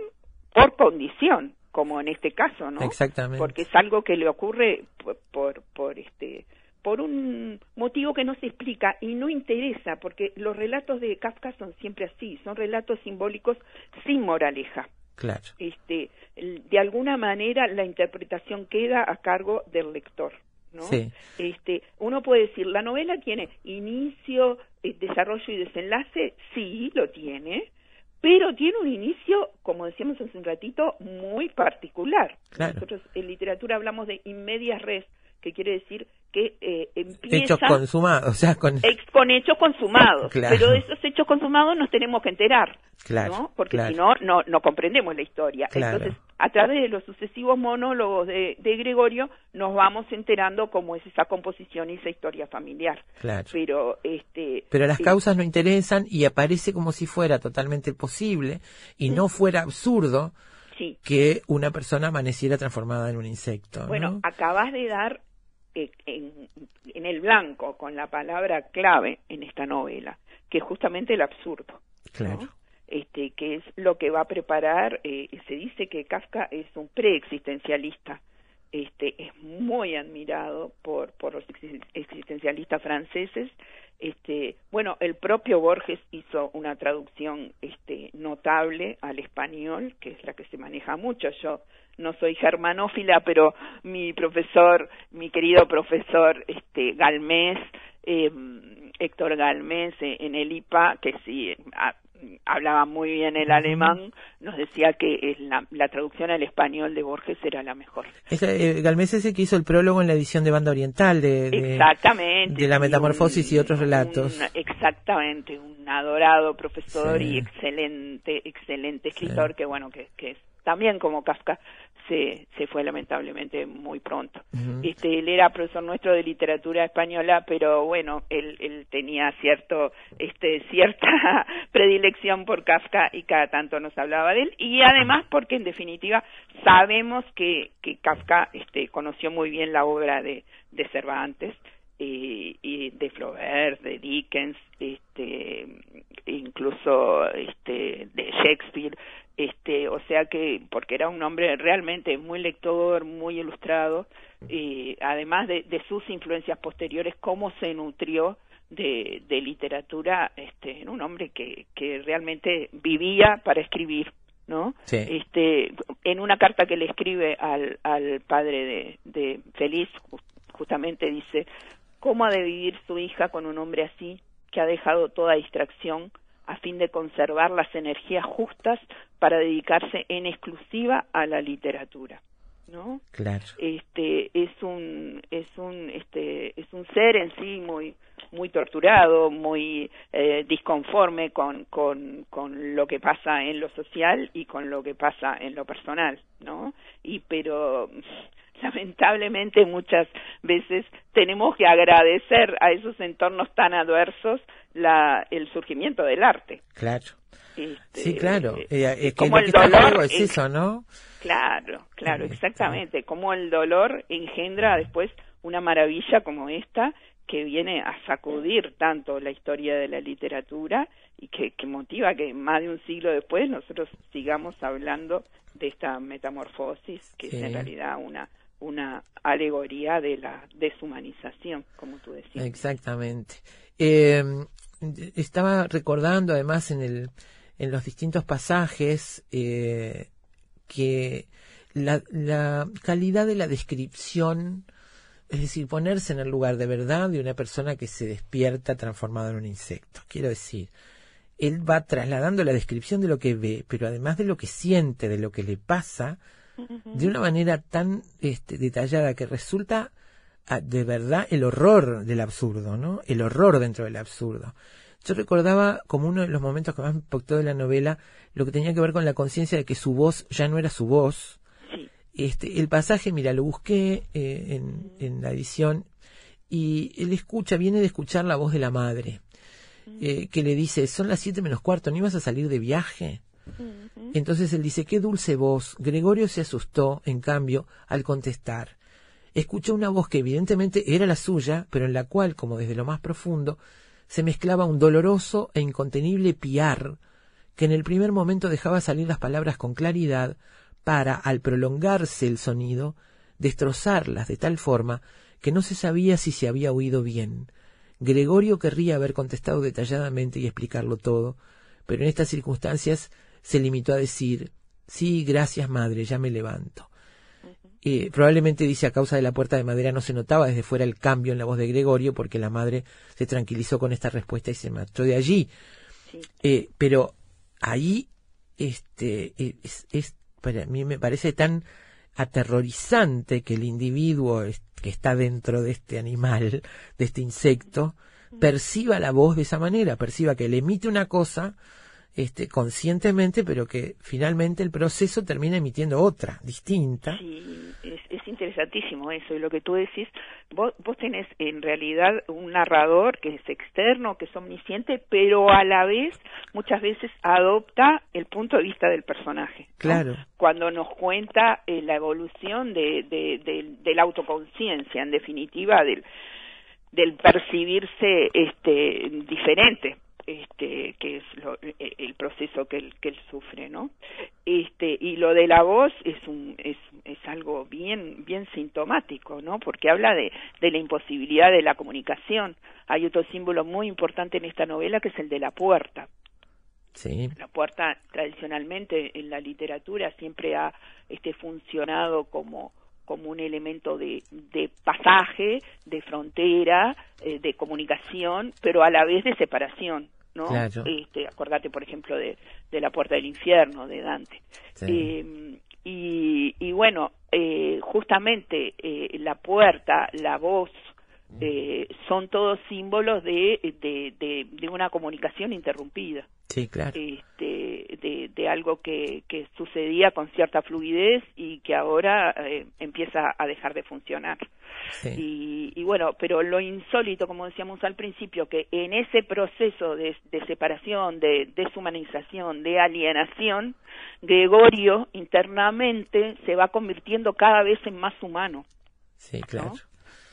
D: por condición, como en este caso, ¿no?
A: Exactamente.
D: Porque es algo que le ocurre por, por, por este, por un motivo que no se explica y no interesa, porque los relatos de Kafka son siempre así, son relatos simbólicos sin moraleja.
A: Claro.
D: Este, de alguna manera la interpretación queda a cargo del lector. ¿no? Este, uno puede decir, la novela tiene inicio, eh, desarrollo y desenlace, sí, lo tiene, pero tiene un inicio, como decíamos hace un ratito, muy particular. Nosotros en literatura hablamos de inmedias res, que quiere decir que eh, empieza...
A: Hechos consumados, [laughs] o sea, con...
D: con hechos consumados. Pero de esos hechos consumados nos tenemos que enterar,
A: claro,
D: Porque si no, no, no comprendemos la historia. Entonces, a través de los sucesivos monólogos de, de, Gregorio, nos vamos enterando cómo es esa composición y esa historia familiar.
A: Claro.
D: Pero, este...
A: Pero las causas no interesan y aparece como si fuera totalmente posible y no fuera absurdo que una persona amaneciera transformada en un insecto.
D: Bueno, acabas de dar en, en, el blanco con la palabra clave en esta novela, que es justamente el absurdo.
A: Claro.
D: Este, que es lo que va a preparar, eh, se dice que Kafka es un preexistencialista, este, es muy admirado por, por los existencialistas franceses. Este, bueno, el propio Borges hizo una traducción este, notable al español, que es la que se maneja mucho. Yo no soy germanófila, pero mi profesor, mi querido profesor este, Galmés, eh, Héctor Galmés eh, en el IPA, que sí hablaba muy bien el alemán, nos decía que la, la, traducción al español de Borges era la mejor.
A: Eh, Galmés es el que hizo el prólogo en la edición de Banda Oriental de,
D: exactamente,
A: de la Metamorfosis y otros relatos.
D: exactamente, un adorado profesor y excelente, excelente escritor que bueno, que, que también como Kafka se, se fue lamentablemente muy pronto. este, él era profesor nuestro de literatura española, pero bueno, él, él tenía cierto, este, cierta [laughs] predilección por Kafka y cada tanto nos hablaba de él, y además porque en definitiva sabemos que, que Kafka este, conoció muy bien la obra de, de Cervantes, y, y, de Flaubert, de Dickens, este, incluso este, de Shakespeare, este o sea que porque era un hombre realmente muy lector muy ilustrado y además de, de sus influencias posteriores cómo se nutrió de, de literatura este un hombre que que realmente vivía para escribir no este en una carta que le escribe al al padre de, de Feliz justamente dice cómo ha de vivir su hija con un hombre así que ha dejado toda distracción a fin de conservar las energías justas para dedicarse en exclusiva a la literatura. ¿no?
A: Claro.
D: Este es un es un este es un ser en sí muy muy torturado, muy eh, disconforme con, con, con lo que pasa en lo social y con lo que pasa en lo personal, ¿no? Y pero lamentablemente muchas veces tenemos que agradecer a esos entornos tan adversos la, el surgimiento del arte.
A: Claro.
D: Este,
A: Sí, claro.
D: eh,
A: Eh, que
D: como el dolor
A: es
D: es-
A: eso, ¿no?
D: Claro, claro,
A: Este.
D: exactamente. Como el dolor engendra después una maravilla como esta que viene a sacudir tanto la historia de la literatura y que, que motiva que más de un siglo después nosotros sigamos hablando de esta metamorfosis que
A: Sí.
D: es en realidad una una alegoría de la deshumanización, como tú decías.
A: Exactamente. Eh, estaba recordando además en el en los distintos pasajes eh, que la, la calidad de la descripción, es decir, ponerse en el lugar de verdad de una persona que se despierta transformado en un insecto. Quiero decir, él va trasladando la descripción de lo que ve, pero además de lo que siente, de lo que le pasa, de una manera tan este, detallada que resulta ah, de verdad el horror del absurdo, ¿no? El horror dentro del absurdo. Yo recordaba como uno de los momentos que más me impactó de la novela lo que tenía que ver con la conciencia de que su voz ya no era su voz.
D: Sí.
A: Este, el pasaje, mira, lo busqué eh, en, en la edición y él escucha, viene de escuchar la voz de la madre, eh, que le dice, son las siete menos cuarto, ¿no ibas a salir de viaje? Entonces él dice, qué dulce voz. Gregorio se asustó, en cambio, al contestar. Escuchó una voz que evidentemente era la suya, pero en la cual, como desde lo más profundo, se mezclaba un doloroso e incontenible piar, que en el primer momento dejaba salir las palabras con claridad, para, al prolongarse el sonido, destrozarlas de tal forma que no se sabía si se había oído bien. Gregorio querría haber contestado detalladamente y explicarlo todo, pero en estas circunstancias se limitó a decir Sí, gracias, madre, ya me levanto. Eh, probablemente dice a causa de la puerta de madera no se notaba desde fuera el cambio en la voz de Gregorio porque la madre se tranquilizó con esta respuesta y se marchó de allí.
D: Sí.
A: Eh, pero ahí este es, es- para mí me parece tan aterrorizante que el individuo es- que está dentro de este animal, de este insecto, perciba la voz de esa manera, perciba que le emite una cosa este, conscientemente, pero que finalmente el proceso termina emitiendo otra, distinta.
D: Sí, es, es interesantísimo eso. Y lo que tú decís, vos, vos tenés en realidad un narrador que es externo, que es omnisciente, pero a la vez muchas veces adopta el punto de vista del personaje. ¿no?
A: Claro.
D: Cuando nos cuenta eh, la evolución de, de, de- de la autoconciencia, en definitiva, del, del percibirse este diferente este que es lo- e- el proceso que él, que él sufre no este y lo de la voz es un es, es algo bien bien sintomático no porque habla de, de la imposibilidad de la comunicación. Hay otro símbolo muy importante en esta novela que es el de la puerta.
A: Sí,
D: la puerta tradicionalmente en la literatura siempre ha este funcionado como como un elemento de, de pasaje, de frontera, eh, de comunicación, pero a la vez de separación, ¿no?
A: Claro.
D: Este, acordate, por ejemplo, de, de la puerta del infierno de Dante.
A: sí.
D: Eh, y, y bueno, eh, justamente eh, la puerta, la voz, eh, son todos símbolos de, de, de, de una comunicación interrumpida
A: sí, claro.
D: este, de, de algo que, que sucedía con cierta fluidez y que ahora eh, empieza a dejar de funcionar.
A: Sí.
D: Y, y bueno, pero lo insólito, como decíamos al principio, que en ese proceso de, de separación, de deshumanización, de alienación, Gregorio internamente se va convirtiendo cada vez en más humano
A: Sí, claro.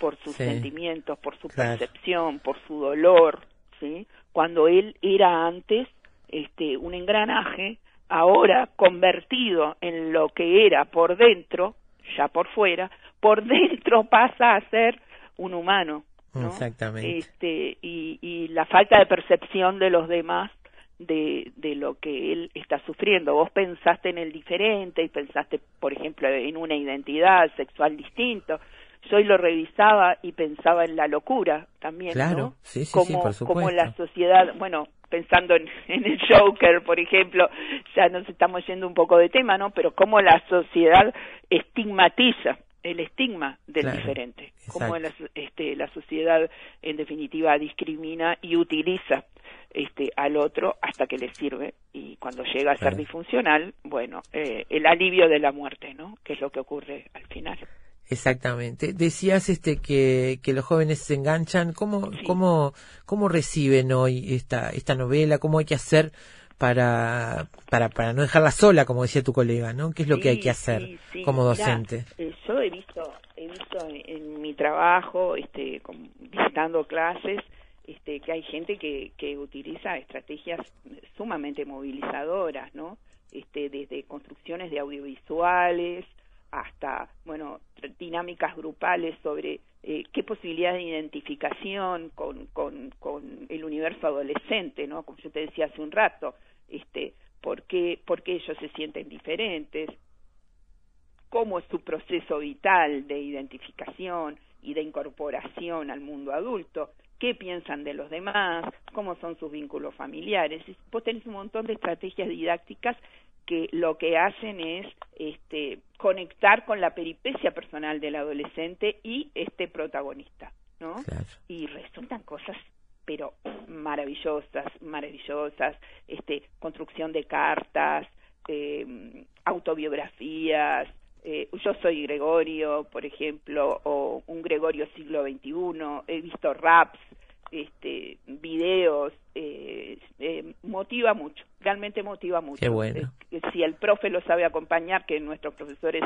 D: Por sus
A: Sí.
D: sentimientos, por su
A: Claro.
D: percepción, por su dolor, ¿sí? Cuando él era antes este un engranaje, ahora convertido en lo que era por dentro, ya por fuera, por [laughs] dentro pasa a ser un humano, ¿no?
A: Exactamente.
D: Este y, y la falta de percepción de los demás de, de lo que él está sufriendo. Vos pensaste en el diferente y pensaste, por ejemplo, en una identidad sexual distinto. Yo lo revisaba y pensaba en la locura también,
A: Claro,
D: ¿no?
A: sí, sí, sí,
D: como,
A: por
D: como
A: supuesto.
D: la sociedad, bueno, pensando en, [laughs] en el Joker, por ejemplo, ya nos estamos yendo un poco de tema, ¿no? Pero cómo la sociedad estigmatiza el estigma del
A: Claro,
D: diferente, cómo la, este, la sociedad en definitiva discrimina y utiliza este, al otro hasta que le sirve y cuando llega a ser disfuncional, bueno, eh, el alivio de la muerte, ¿no? Que es lo que ocurre al final.
A: Exactamente. Decías este que, que los jóvenes se enganchan. ¿Cómo,
D: Sí.
A: cómo, cómo reciben hoy esta, esta novela? ¿Cómo hay que hacer para, para, para no dejarla sola, como decía tu colega, ¿no? ¿Qué es lo que hay que hacer
D: sí, sí.
A: como
D: Mirá,
A: docente?
D: eh, yo he visto, he visto en, en mi trabajo, este, con- visitando clases, este, que hay gente que, que utiliza estrategias sumamente movilizadoras, ¿no? Este, desde construcciones de audiovisuales hasta, bueno, dinámicas grupales sobre eh, qué posibilidad de identificación con, con, con el universo adolescente, ¿no? Como yo te decía hace un rato, este, por qué, por qué ellos se sienten diferentes, cómo es su proceso vital de identificación y de incorporación al mundo adulto, qué piensan de los demás, cómo son sus vínculos familiares. Vos tenés un montón de estrategias didácticas que lo que hacen es este, conectar con la peripecia personal del adolescente y este protagonista, ¿no?
A: Claro.
D: y resultan cosas pero maravillosas, maravillosas, este, construcción de cartas, eh, autobiografías, eh, yo soy Gregorio, por ejemplo, o un Gregorio siglo XXI, he visto raps, este, videos, eh, eh, motiva mucho, realmente motiva mucho.
A: Qué bueno.
D: Eh, si el profe lo sabe acompañar, que nuestros profesores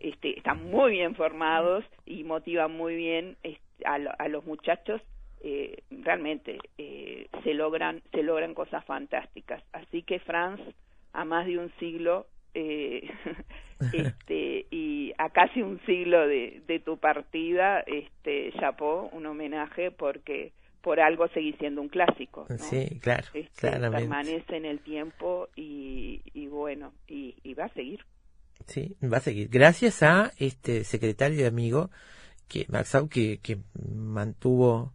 D: este, están muy bien formados y motivan muy bien este, a, lo- a los muchachos, eh, realmente eh, se logran se logran cosas fantásticas. Así que Franz, a más de un siglo eh, [laughs] [laughs] este, y a casi un siglo de, de tu partida, este, chapó un homenaje porque por algo seguís siendo un clásico. ¿no?
A: Sí, claro,
D: Este,
A: claramente.
D: permanece en el tiempo y, y bueno, y, y va a seguir.
A: Sí, va a seguir. Gracias a este secretario y amigo que Maxau que, que mantuvo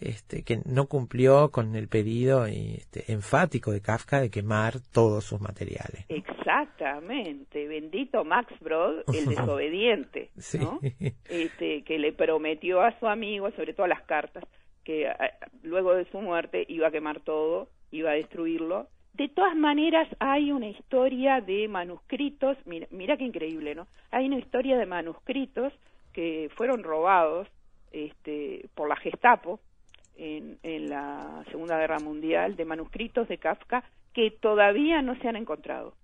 A: este que no cumplió con el pedido este, enfático de Kafka de quemar todos sus materiales.
D: Exactamente, bendito Max Brod, el [laughs] desobediente,
A: Sí.
D: ¿no? Este, que le prometió a su amigo, sobre todo las cartas, que eh, luego de su muerte iba a quemar todo, iba a destruirlo. De todas maneras, hay una historia de manuscritos, mira, mira qué increíble, ¿no? Hay una historia de manuscritos que fueron robados este, por la Gestapo en, en la Segunda Guerra Mundial, de manuscritos de Kafka que todavía no se han encontrado.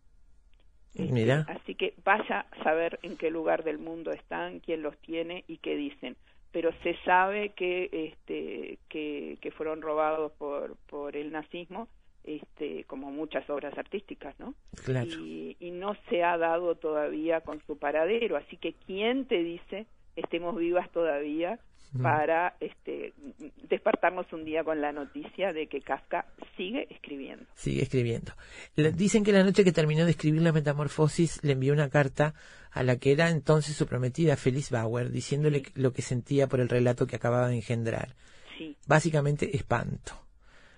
D: Este,
A: Mira.
D: Así que vaya a saber en qué lugar del mundo están, quién los tiene y qué dicen. Pero se sabe que, este, que, que fueron robados por, por el nazismo, este, como muchas obras artísticas, ¿no?
A: Claro.
D: Y, y no se ha dado todavía con su paradero. Así que, ¿quién te dice estemos vivas todavía para este, despertarnos un día con la noticia de que Kafka sigue escribiendo?
A: Sigue escribiendo. Le- dicen que la noche que terminó de escribir la metamorfosis le envió una carta a la que era entonces su prometida Feliz Bauer, diciéndole
D: Sí.
A: lo que sentía por el relato que acababa de engendrar.
D: Sí,
A: Básicamente espanto.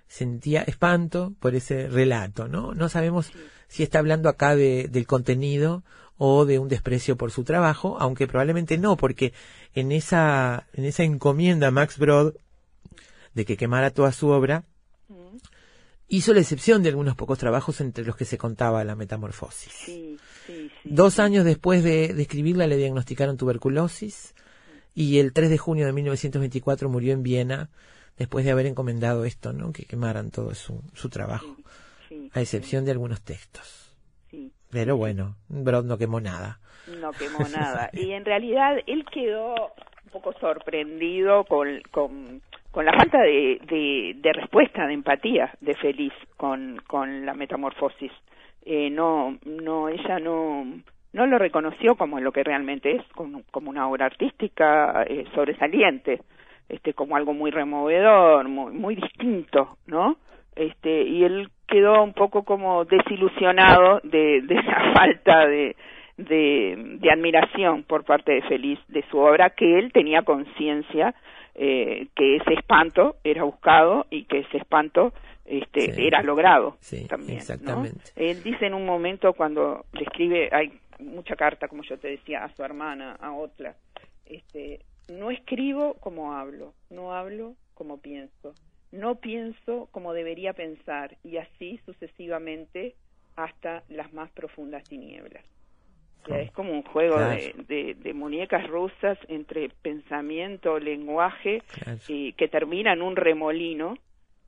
A: Sentía espanto por ese relato, ¿no? No sabemos si está hablando acá de, del contenido o de un desprecio por su trabajo, aunque probablemente no, porque en esa, en esa encomienda a Max Brod de que quemara toda su obra,
D: Mm,
A: hizo la excepción de algunos pocos trabajos entre los que se contaba la metamorfosis.
D: sí, sí, sí.
A: Dos años después de, de escribirla le diagnosticaron tuberculosis y el 3 de junio de 1924 murió en Viena después de haber encomendado esto, ¿no? Que quemaran todo su, su trabajo, a excepción de algunos textos. Pero bueno, Brod no quemó nada.
D: no quemó nada. Y en realidad él quedó un poco sorprendido con, con, con la falta de, de, de respuesta, de empatía de Feliz con, con la metamorfosis. Eh, no, no, ella no, no lo reconoció como lo que realmente es, como, como una obra artística eh, sobresaliente, este, como algo muy removedor, muy, muy distinto, ¿no? Este, y él quedó un poco como desilusionado de, de la [laughs] falta de, de, de admiración por parte de Feliz de su obra, que él tenía conciencia eh, que ese espanto era buscado y que ese espanto este,
A: Sí.
D: era logrado
A: Sí,
D: también. Él dice en un momento cuando le escribe, hay mucha carta, como yo te decía, a su hermana, a otra. Este, no escribo como hablo, no hablo como pienso, no pienso como debería pensar y así sucesivamente hasta las más profundas tinieblas. O sea, es como un juego
A: Claro.
D: de, de- de muñecas rusas entre pensamiento, lenguaje,
A: Claro.
D: y que termina en un remolino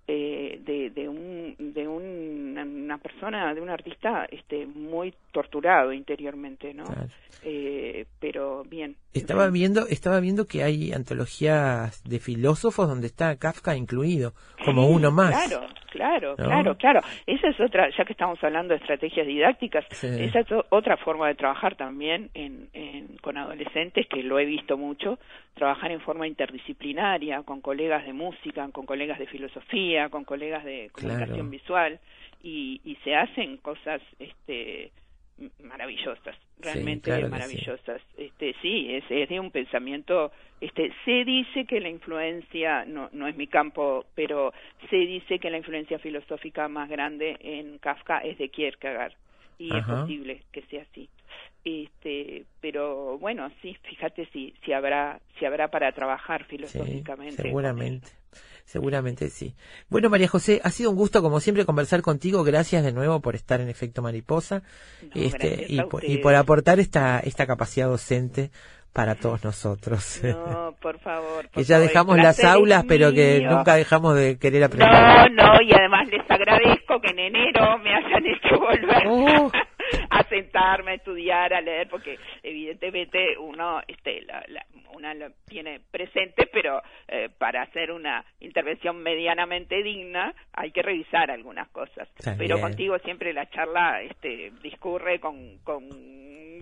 D: eh, de, de, un, de un- una persona, de un artista este, muy torturado interiormente, ¿no?
A: Claro.
D: Eh, pero bien.
A: Estaba viendo, estaba viendo que hay antologías de filósofos donde está Kafka incluido, como
D: Sí,
A: uno más.
D: Claro, claro,
A: ¿No?
D: claro, claro. Esa es otra, ya que estamos hablando de estrategias didácticas,
A: Sí.
D: esa es otra forma de trabajar también en, en- con adolescentes, que lo he visto mucho, trabajar en forma interdisciplinaria, con colegas de música, con colegas de filosofía, con colegas de comunicación
A: Claro.
D: visual, y, y se hacen cosas este maravillosas, realmente
A: claro que
D: maravillosas. Este sí, es, es de un pensamiento este se dice que la influencia no no es mi campo, pero se dice que la influencia filosófica más grande en Kafka es de Kierkegaard y es
A: Ajá.
D: posible que sea así. Este, pero bueno, sí, fíjate si si habrá si habrá para trabajar
A: Sí,
D: filosóficamente. él.
A: seguramente. Seguramente sí. Bueno, María José, ha sido un gusto como siempre conversar contigo. Gracias de nuevo por estar en Efecto Mariposa
D: No,
A: este, y, por, y por aportar esta, esta capacidad docente para todos nosotros. [laughs]
D: No, por favor.
A: que ya
D: favor,
A: dejamos las aulas, pero que
D: mío.
A: nunca dejamos de querer aprender.
D: No, no, y además les agradezco que en enero me hayan hecho volver
A: Oh. [laughs]
D: a sentarme, a estudiar, a leer, porque evidentemente uno, este, la, la- una lo tiene presente, pero eh, para hacer una intervención medianamente digna hay que revisar algunas cosas. Pero contigo siempre la charla este, discurre con, con,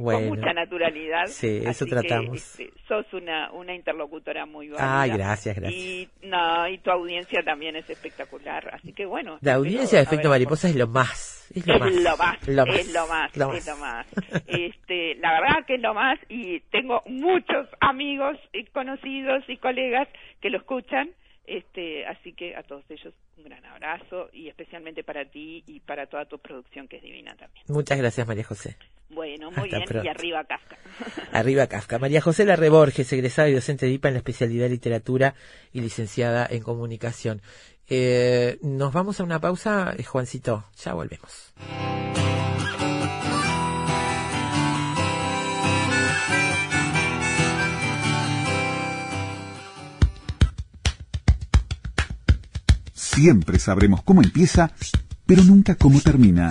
A: Bueno.
D: con mucha naturalidad.
A: Sí, eso
D: así que,
A: tratamos.
D: este, sos una, una interlocutora muy válida.
A: Ay, gracias, gracias.
D: Y, no, y tu audiencia también es espectacular, así que bueno.
A: La audiencia de Efecto Mariposa es lo más. Es lo
D: es
A: más.
D: lo más,
A: Lo más.
D: es lo más,
A: Lo
D: es lo más. Este, la verdad que es lo más y tengo muchos amigos y conocidos y colegas que lo escuchan, este, así que a todos ellos un gran abrazo y especialmente para ti y para toda tu producción que es divina también.
A: Muchas gracias, María José.
D: Bueno, muy
A: Hasta
D: bien
A: pronto.
D: y arriba Kafka. [laughs]
A: Arriba Kafka. María José Larre Borges, egresada y docente de IPA en la especialidad de literatura y licenciada en comunicación. Eh, nos vamos a una pausa, eh, Juancito. Ya volvemos.
B: Siempre sabremos cómo empieza, pero nunca cómo termina.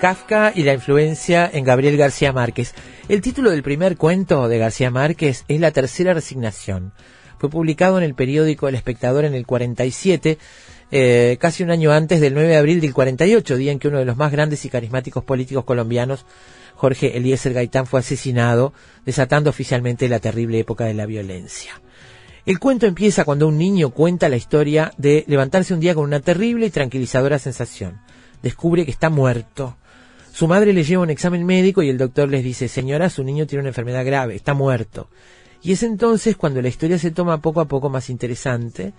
A: Kafka y la influencia en Gabriel García Márquez. El título del primer cuento de García Márquez es La tercera resignación. Fue publicado en el periódico El Espectador en el 47, eh, casi un año antes del 9 de abril del 48, día en que uno de los más grandes y carismáticos políticos colombianos, Jorge Eliezer Gaitán, fue asesinado, desatando oficialmente la terrible época de la violencia. El cuento empieza cuando un niño cuenta la historia de levantarse un día con una terrible y tranquilizadora sensación. Descubre que está muerto. Su madre le lleva un examen médico y el doctor les dice, señora, su niño tiene una enfermedad grave, está muerto. Y es entonces cuando la historia se toma poco a poco más interesante,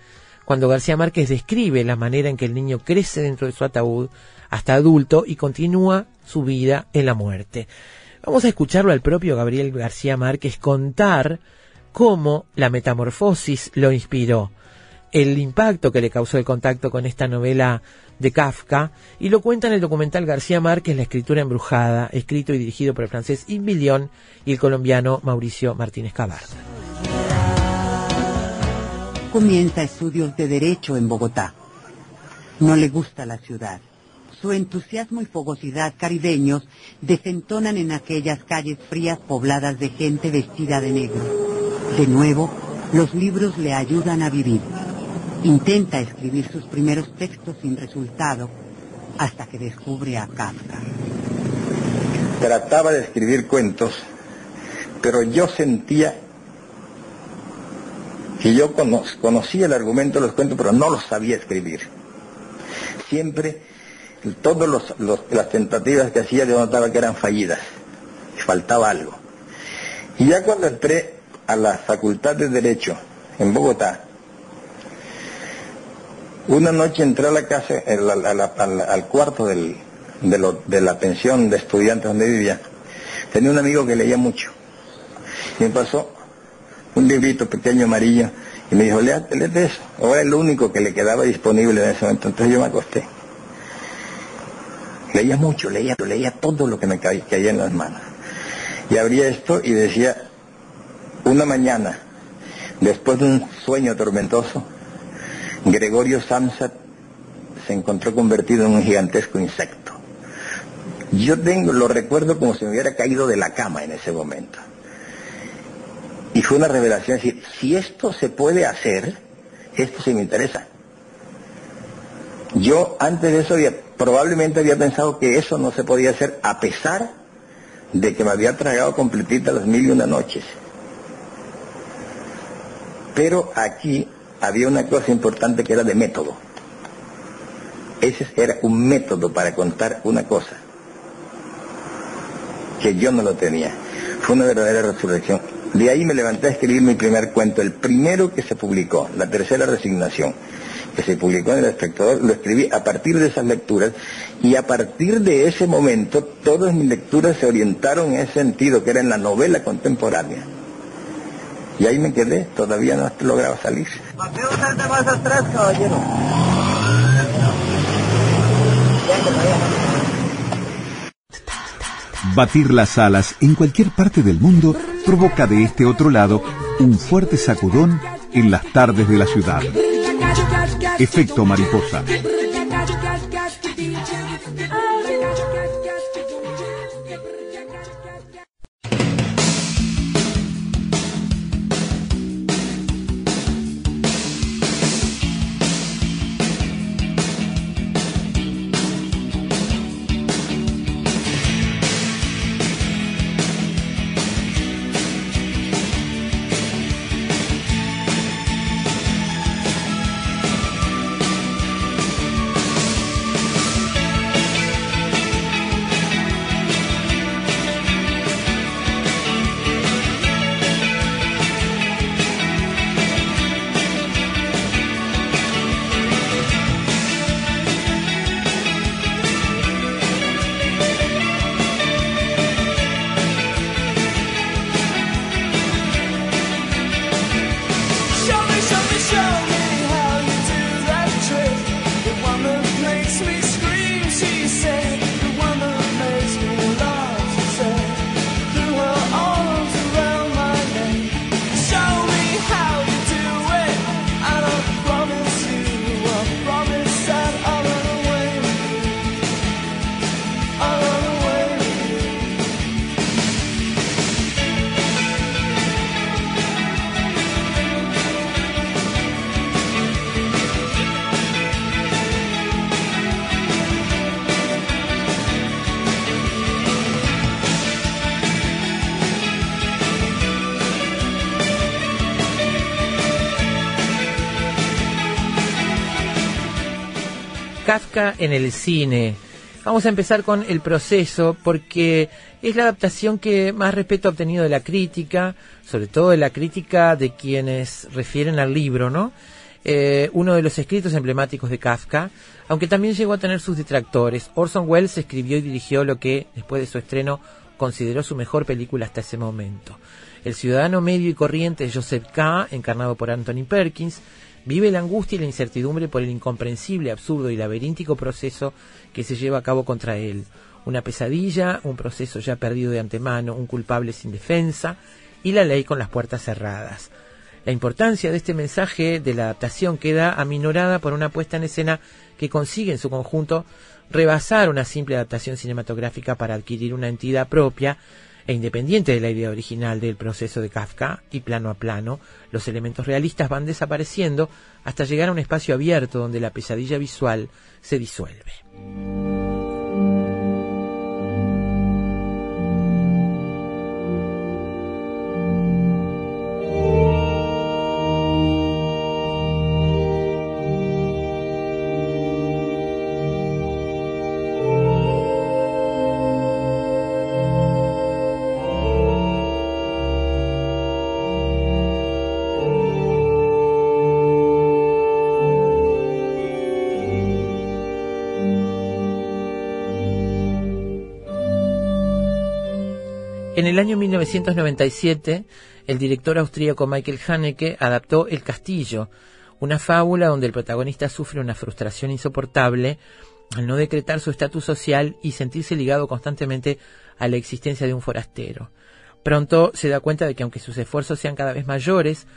A: cuando García Márquez describe la manera en que el niño crece dentro de su ataúd hasta adulto y continúa su vida en la muerte. Vamos a escucharlo al propio Gabriel García Márquez contar cómo la metamorfosis lo inspiró, el impacto que le causó el contacto con esta novela de Kafka, y lo cuenta en el documental García Márquez, La escritura embrujada, escrito y dirigido por el francés Yves y el colombiano Mauricio Martínez Cabarda.
E: Comienza estudios de Derecho en Bogotá. No le gusta la ciudad. Su entusiasmo y fogosidad caribeños desentonan en aquellas calles frías pobladas de gente vestida de negro. De nuevo, los libros le ayudan a vivir. Intenta escribir sus primeros textos sin resultado hasta que descubre a Kafka.
F: Trataba de escribir cuentos, pero yo sentía que yo cono- conocía el argumento de los cuentos, pero no los sabía escribir. Siempre, todas las tentativas que hacía yo notaba que eran fallidas, faltaba algo. Y ya cuando entré a la Facultad de Derecho en Bogotá, una noche entré a la casa, la- al cuarto de, lo- de la pensión de estudiantes donde vivía. Tenía un amigo que leía mucho. Y me pasó un librito pequeño amarillo y me dijo, léate, léete eso. Ahora es lo único que le quedaba disponible en ese momento. Entonces yo me acosté. Leía mucho, leía, leía todo lo que me ca- caía en las manos. Y abría esto y decía, una mañana, después de un sueño tormentoso, Gregorio Samsa se encontró convertido en un gigantesco insecto. Yo tengo, lo recuerdo como si me hubiera caído de la cama en ese momento. Y fue una revelación, decir, si esto se puede hacer, esto sí me interesa. Yo antes de eso había, probablemente había pensado que eso no se podía hacer a pesar de que me había tragado completita las mil y una noches. Pero aquí había una cosa importante que era de método. Ese era un método para contar una cosa que yo no lo tenía. Fue una verdadera resurrección. De ahí me levanté a escribir mi primer cuento, el primero que se publicó, La Tercera Resignación, que se publicó en El Espectador, lo escribí a partir de esas lecturas y a partir de ese momento todas mis lecturas se orientaron en ese sentido, que era en la novela contemporánea. Y ahí me quedé, todavía no lograba salir.
G: más atrás, caballero.
B: Batir las alas en cualquier parte del mundo provoca de este otro lado un fuerte sacudón en las tardes de la ciudad. Efecto mariposa.
A: En el cine. Vamos a empezar con el proceso porque es la adaptación que más respeto ha obtenido de la crítica, sobre todo de la crítica de quienes refieren al libro, ¿no? Eh, uno de los escritos emblemáticos de Kafka, aunque también llegó a tener sus detractores. Orson Welles escribió y dirigió lo que, después de su estreno, consideró su mejor película hasta ese momento. El ciudadano medio y corriente Joseph K., encarnado por Anthony Perkins, vive la angustia y la incertidumbre por el incomprensible, absurdo y laberíntico proceso que se lleva a cabo contra él. Una pesadilla, un proceso ya perdido de antemano, un culpable sin defensa y la ley con las puertas cerradas. La importancia de este mensaje de la adaptación queda aminorada por una puesta en escena que consigue en su conjunto rebasar una simple adaptación cinematográfica para adquirir una entidad propia e independiente de la idea original del proceso de Kafka y plano a plano, los elementos realistas van desapareciendo hasta llegar a un espacio abierto donde la pesadilla visual se disuelve. 1997, el director austríaco Michael Haneke adaptó El Castillo, una fábula donde el protagonista sufre una frustración insoportable al no decretar su estatus social y sentirse ligado constantemente a la existencia de un forastero. Pronto se da cuenta de que aunque sus esfuerzos sean cada vez mayores,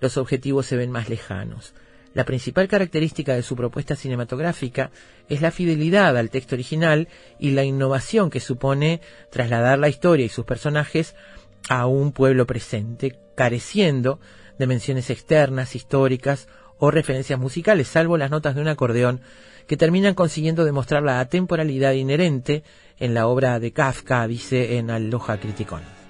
A: los objetivos se ven más lejanos. La principal característica de su propuesta cinematográfica es la fidelidad al texto original y la innovación que supone trasladar la historia y sus personajes a un pueblo presente, careciendo de menciones externas, históricas o referencias musicales, salvo las notas de un acordeón que terminan consiguiendo demostrar la atemporalidad inherente en la obra de Kafka, dice en Aloha Criticón.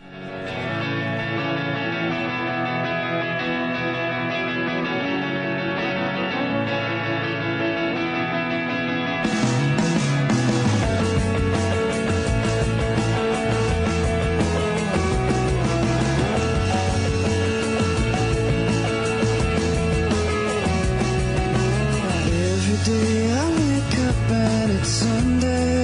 H: Day I wake up and it's Sunday.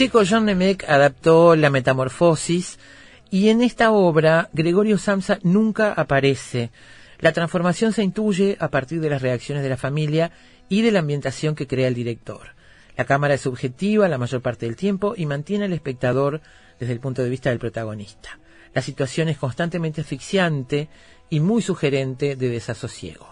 A: Chico John Nemec adaptó La Metamorfosis y en esta obra Gregorio Samsa nunca aparece. La transformación se intuye a partir de las reacciones de la familia y de la ambientación que crea el director. La cámara es subjetiva la mayor parte del tiempo y mantiene al espectador desde el punto de vista del protagonista. La situación es constantemente asfixiante y muy sugerente de desasosiego.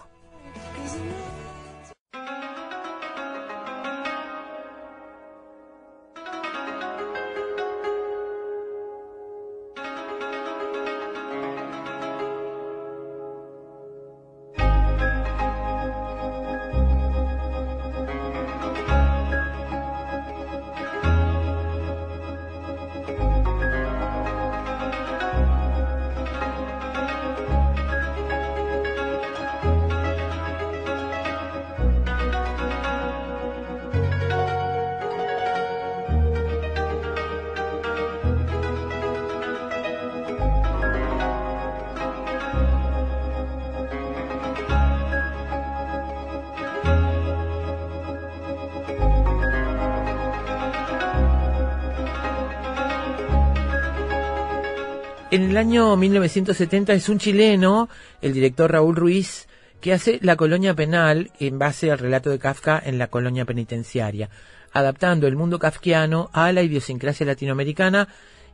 A: Año 1970 es un chileno, el director Raúl Ruiz, que hace La colonia penal en base al relato de Kafka en la colonia penitenciaria, adaptando el mundo kafkiano a la idiosincrasia latinoamericana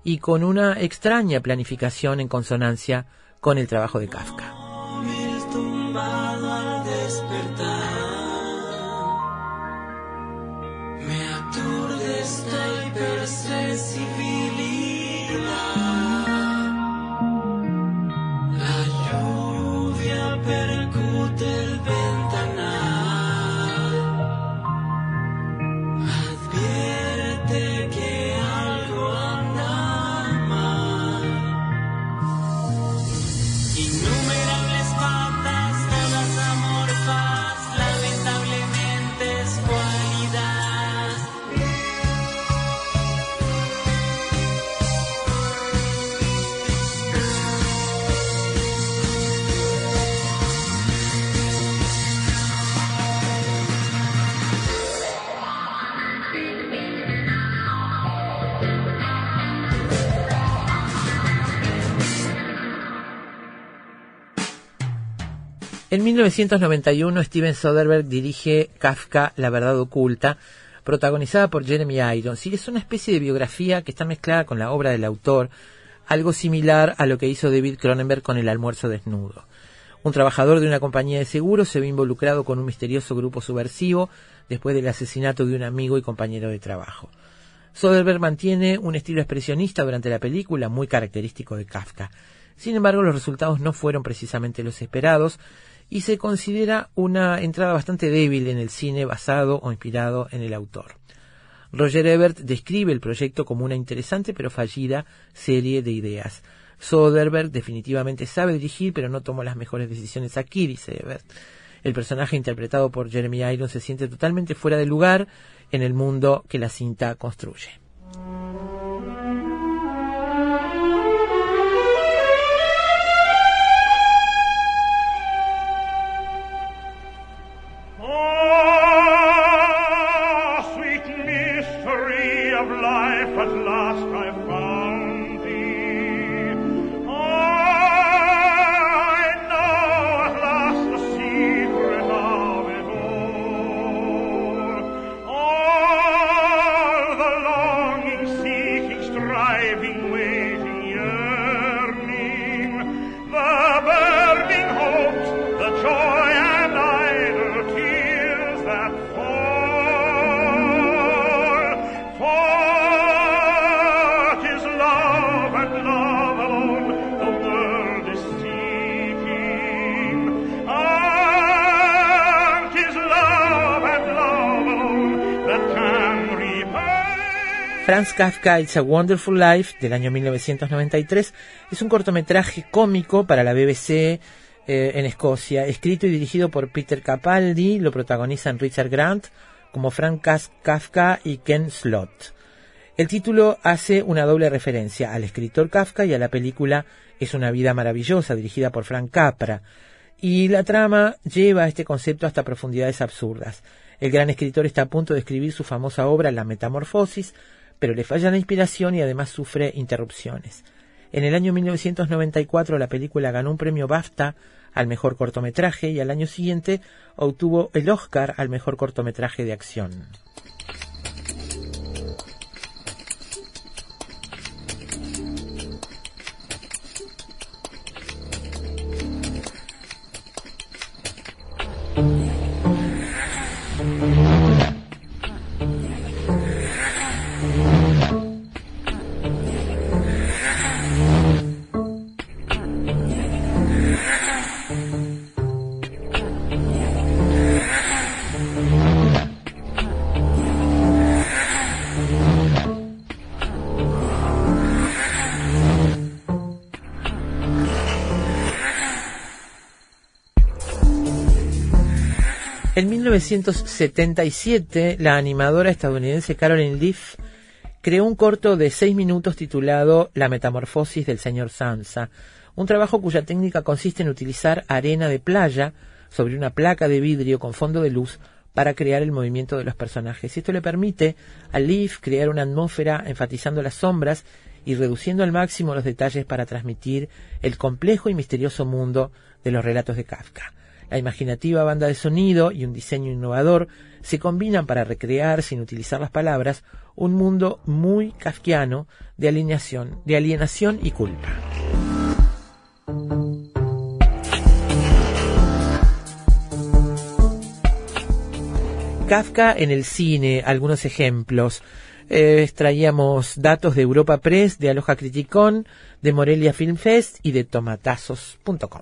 A: y con una extraña planificación en consonancia con el trabajo de Kafka. En 1991 Steven Soderbergh dirige Kafka, La verdad oculta, protagonizada por Jeremy Irons, y es una especie de biografía que está mezclada con la obra del autor, algo similar a lo que hizo David Cronenberg con El almuerzo desnudo. Un trabajador de una compañía de seguros se ve involucrado con un misterioso grupo subversivo después del asesinato de un amigo y compañero de trabajo. Soderbergh mantiene un estilo expresionista durante la película muy característico de Kafka. Sin embargo, los resultados no fueron precisamente los esperados y se considera una entrada bastante débil en el cine basado o inspirado en el autor. Roger Ebert describe el proyecto como una interesante pero fallida serie de ideas. Soderbergh definitivamente sabe dirigir, pero no tomó las mejores decisiones aquí, dice Ebert. El personaje interpretado por Jeremy Irons se siente totalmente fuera de lugar en el mundo que la cinta construye. Kafka It's a Wonderful Life del año 1993 es un cortometraje cómico para la BBC eh, en Escocia, escrito y dirigido por Peter Capaldi, lo protagonizan Richard Grant como Frank Kafka y Ken Slott. El título hace una doble referencia al escritor Kafka y a la película Es una vida maravillosa, dirigida por Frank Capra. Y la trama lleva este concepto hasta profundidades absurdas. El gran escritor está a punto de escribir su famosa obra La Metamorfosis, pero le falla la inspiración y además sufre interrupciones. En el año 1994 la película ganó un premio BAFTA al mejor cortometraje y al año siguiente obtuvo el Oscar al mejor cortometraje de acción. 1977, la animadora estadounidense Carolyn Leaf creó un corto de seis minutos titulado La metamorfosis del señor Sansa, un trabajo cuya técnica consiste en utilizar arena de playa sobre una placa de vidrio con fondo de luz para crear el movimiento de los personajes. Esto le permite a Leaf crear una atmósfera enfatizando las sombras y reduciendo al máximo los detalles para transmitir el complejo y misterioso mundo de los relatos de Kafka. La imaginativa banda de sonido y un diseño innovador se combinan para recrear, sin utilizar las palabras, un mundo muy kafkiano de alienación, de alienación y culpa. Kafka en el cine, algunos ejemplos. Eh, extraíamos datos de Europa Press, de Aloha Criticón, de Morelia Film Fest y de tomatazos.com.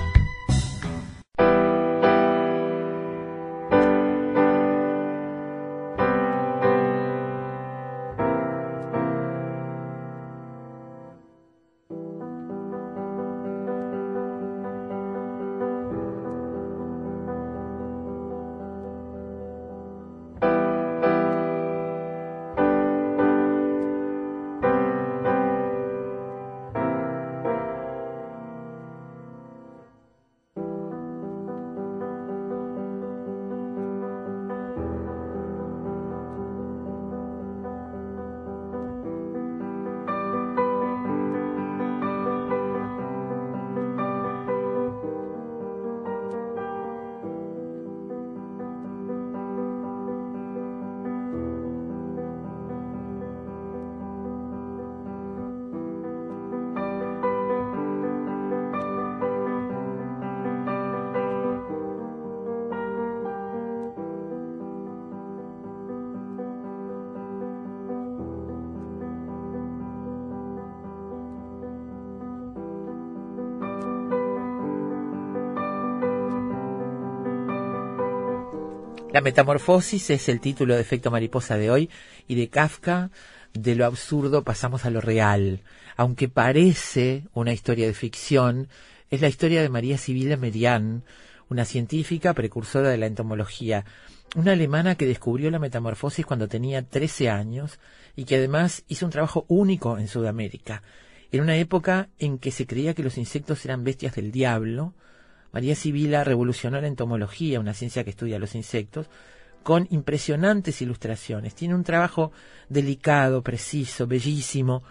A: Metamorfosis es el título de Efecto Mariposa de hoy y de Kafka, de lo absurdo pasamos a lo real. Aunque parece una historia de ficción, es la historia de María Sibila Merian, una científica precursora de la entomología, una alemana que descubrió la metamorfosis cuando tenía 13 años y que además hizo un trabajo único en Sudamérica. En una época en que se creía que los insectos eran bestias del diablo, María Sibila revolucionó la entomología, una ciencia que estudia los insectos, con impresionantes ilustraciones. Tiene un trabajo delicado, preciso, bellísimo,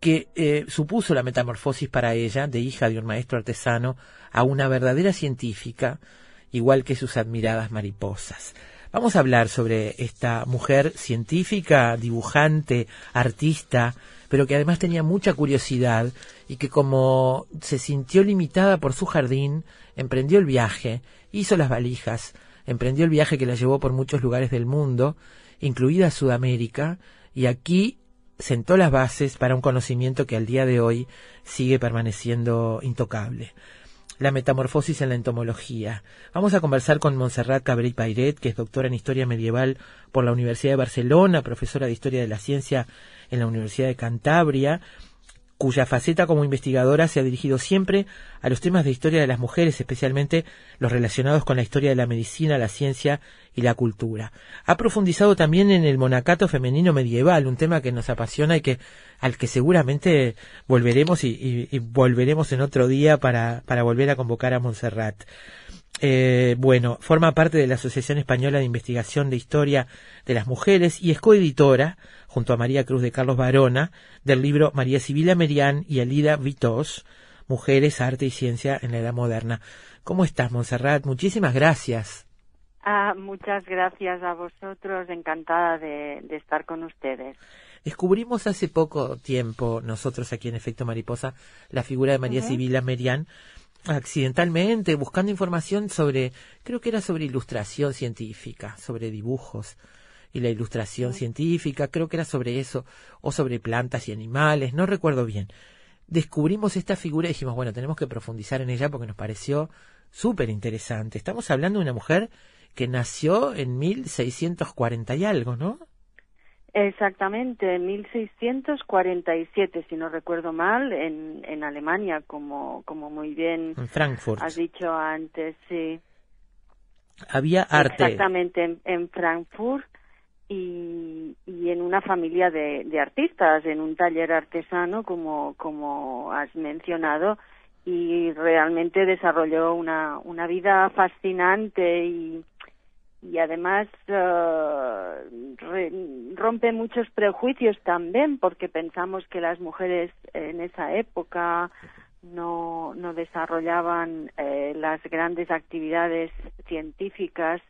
A: que eh, supuso la metamorfosis para ella, de hija de un maestro artesano, a una verdadera científica, igual que sus admiradas mariposas. Vamos a hablar sobre esta mujer científica, dibujante, artista, pero que además tenía mucha curiosidad y que como se sintió limitada por su jardín, emprendió el viaje, hizo las valijas, emprendió el viaje que la llevó por muchos lugares del mundo, incluida Sudamérica, y aquí sentó las bases para un conocimiento que al día de hoy sigue permaneciendo intocable. La metamorfosis en la entomología. Vamos a conversar con Montserrat Cabré Pairet, que es doctora en Historia Medieval por la Universidad de Barcelona, profesora de Historia de la Ciencia en la Universidad de Cantabria, cuya faceta como investigadora se ha dirigido siempre a los temas de historia de las mujeres, especialmente los relacionados con la historia de la medicina, la ciencia y la cultura. Ha profundizado también en el monacato femenino medieval, un tema que nos apasiona y que al que seguramente volveremos y, volveremos en otro día para, para volver a convocar a Montserrat. Eh, bueno, forma parte de la Asociación Española de Investigación de Historia de las Mujeres y es coeditora, junto a María Cruz de Carlos Barona, del libro María Sibila Merian y Alida Vitos, Mujeres, Arte y Ciencia en la Edad Moderna. ¿Cómo estás, Montserrat? Muchísimas gracias.
I: Ah, muchas gracias a vosotros, encantada de, de estar con ustedes.
A: Descubrimos hace poco tiempo, nosotros aquí en Efecto Mariposa, la figura de María. Sibila Merian, accidentalmente, buscando información sobre, creo que era sobre ilustración científica, sobre dibujos y la ilustración científica, creo que era sobre eso, o sobre plantas y animales, no recuerdo bien. Descubrimos esta figura y dijimos, bueno, tenemos que profundizar en ella porque nos pareció súper interesante. Estamos hablando de una mujer que nació en 1640 y algo, ¿no?
I: Exactamente, en 1647, si no recuerdo mal, en, en Alemania, como, como muy bien
A: En Frankfurt.
I: has dicho antes, sí.
A: Había arte.
I: Exactamente, en, en Frankfurt y, en una familia de, artistas, en un taller artesano, como, como has mencionado, y realmente desarrolló una, una vida fascinante y, y además re- rompe muchos prejuicios también, porque pensamos que las mujeres en esa época no, no desarrollaban eh, las grandes actividades científicas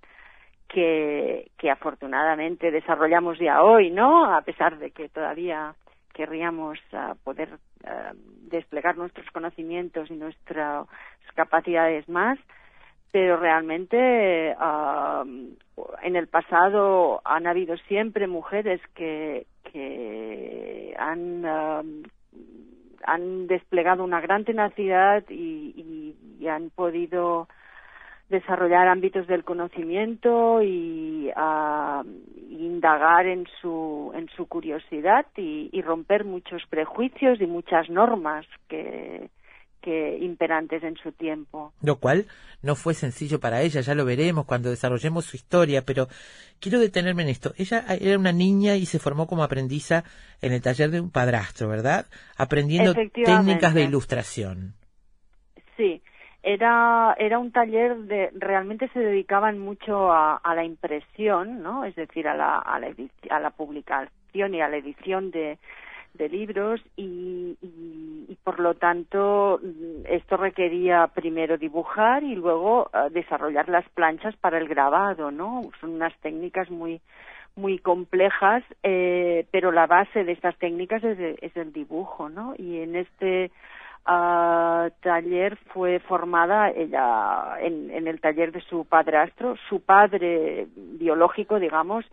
I: que, afortunadamente desarrollamos ya hoy, ¿no? A pesar de que todavía querríamos ah, poder ah, desplegar nuestros conocimientos y nuestras capacidades más, pero realmente ah, en el pasado han habido siempre mujeres que, que han, han desplegado una gran tenacidad y- y han podido desarrollar ámbitos del conocimiento y ah, indagar en su en su curiosidad y, y romper muchos prejuicios y muchas normas que que imperantes en su tiempo.
A: lo cual no fue sencillo para ella, ya lo veremos cuando desarrollemos su historia, pero quiero detenerme en esto. Ella era una niña y se formó como aprendiza en el taller de un padrastro, ¿verdad? Aprendiendo técnicas de ilustración.
I: Sí, era, era un taller de, realmente se dedicaban mucho a, la impresión, ¿no? Es decir, a la, a la, a la publicación y a la edición de, libros y, y, por lo tanto esto requería primero dibujar y luego eh, desarrollar las planchas para el grabado, ¿no? Son unas técnicas muy muy complejas, eh, pero la base de estas técnicas es, es el dibujo, ¿no? Y en este ah, taller fue formada ella en, el taller de su padrastro, su padre biológico, digamos,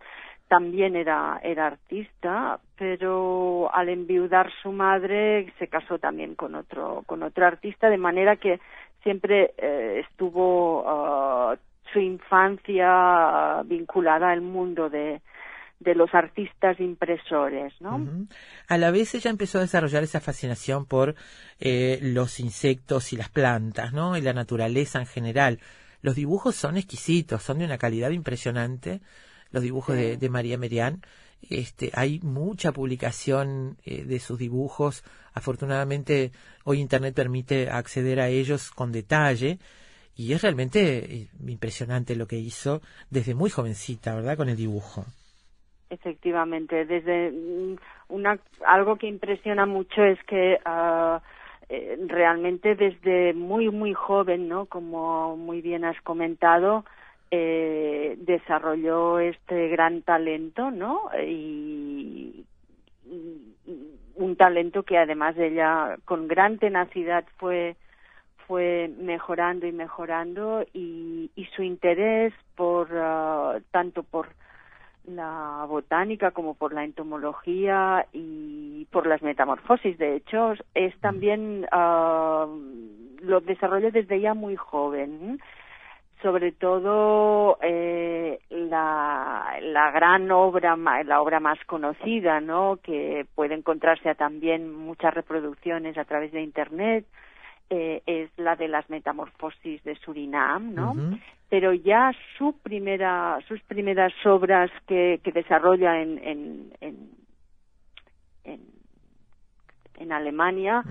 I: también era, era artista, pero al enviudar su madre se casó también con otro, con otro artista, de manera que siempre eh, estuvo ah, su infancia vinculada al mundo de, de los artistas impresores, ¿no?
A: A la vez ella empezó a desarrollar esa fascinación por eh, los insectos y las plantas, ¿no? Y la naturaleza en general. Los dibujos son exquisitos, son de una calidad impresionante. Los dibujos de, de María Merian. Este, hay mucha publicación eh, de sus dibujos. Afortunadamente, hoy Internet permite acceder a ellos con detalle. Y es realmente eh, impresionante lo que hizo desde muy jovencita, ¿verdad? Con el dibujo.
I: Efectivamente, desde mm, una algo que impresiona mucho es que eh, realmente desde muy muy joven, ¿no? Como muy bien has comentado, eh, desarrolló este gran talento, ¿no? Y, un talento que además de ella con gran tenacidad fue fue mejorando y mejorando y, y su interés por ah, tanto por la botánica como por la entomología y por las metamorfosis. De hecho, es también ah, lo desarrolla desde ya muy joven. Sobre todo eh, la, la gran obra, la obra más conocida, ¿no? Que puede encontrarse también muchas reproducciones a través de Internet, eh, es la de las metamorfosis de Surinam, ¿no? Pero ya su primera, sus primeras obras que, que desarrolla en, en, en, en, en Alemania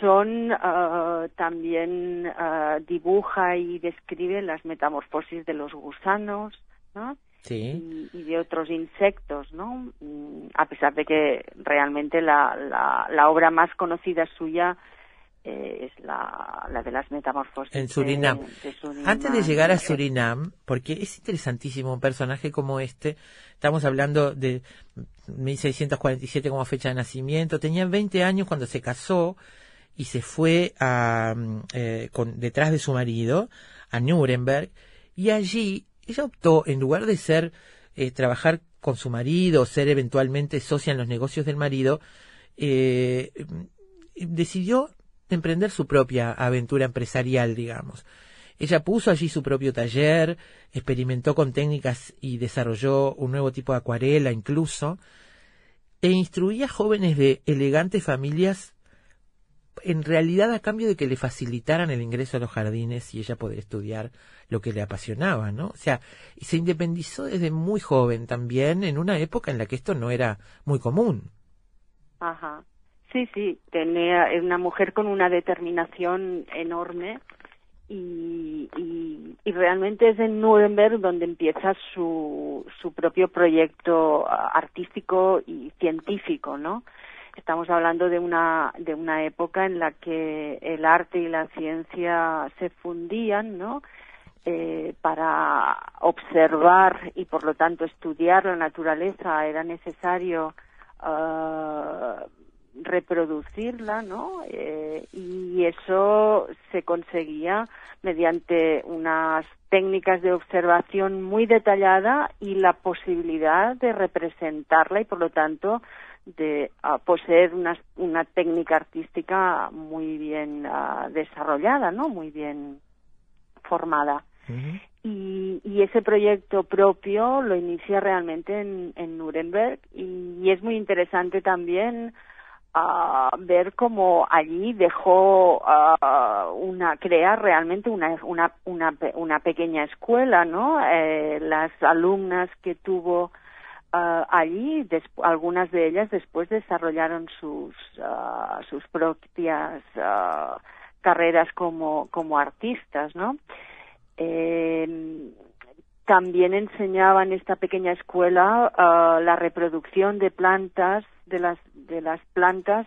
I: son ah, también ah, dibuja y describe las metamorfosis de los gusanos, ¿no?
A: Sí.
I: y, y de otros insectos, ¿no? Mm, A pesar de que realmente la, la, la obra más conocida suya eh, es la, la de las metamorfosis
A: En Surinam.
I: de Surinam.
A: Antes de llegar a Surinam, porque es interesantísimo un personaje como este, estamos hablando de 1647 como fecha de nacimiento, tenía 20 años cuando se casó y se fue a, mm, eh, con, detrás de su marido a Nuremberg y allí ella optó, en lugar de ser, eh, trabajar con su marido, ser eventualmente socia en los negocios del marido, eh, mm, decidió emprender su propia aventura empresarial, digamos. Ella puso allí su propio taller, experimentó con técnicas y desarrolló un nuevo tipo de acuarela incluso, e instruía jóvenes de elegantes familias en realidad a cambio de que le facilitaran el ingreso a los jardines y ella poder estudiar lo que le apasionaba, ¿no? O sea, se independizó desde muy joven también, en una época en la que esto no era muy común.
I: Ajá. Sí, sí, tenía es una mujer con una determinación enorme y, realmente es en Nuremberg donde empieza su, su propio proyecto artístico y científico, ¿no? Estamos hablando de una, de una época en la que el arte y la ciencia se fundían, ¿no? Eh, para observar y por lo tanto estudiar la naturaleza era necesario ah, reproducirla, ¿no? Eh, y eso se conseguía mediante unas técnicas de observación muy detallada y la posibilidad de representarla y por lo tanto de ah, poseer una, una técnica artística muy bien ah, desarrollada, ¿no? Muy bien formada. Y, y ese proyecto propio lo inicia realmente en, en Nuremberg y, y es muy interesante también ah, ver cómo allí dejó ah, una crear realmente una una una, una pequeña escuela no Eh, las alumnas que tuvo ah, allí des- algunas de ellas después desarrollaron sus ah, sus propias ah, carreras como como artistas no eh, también enseñaba en esta pequeña escuela la reproducción de plantas de las de las plantas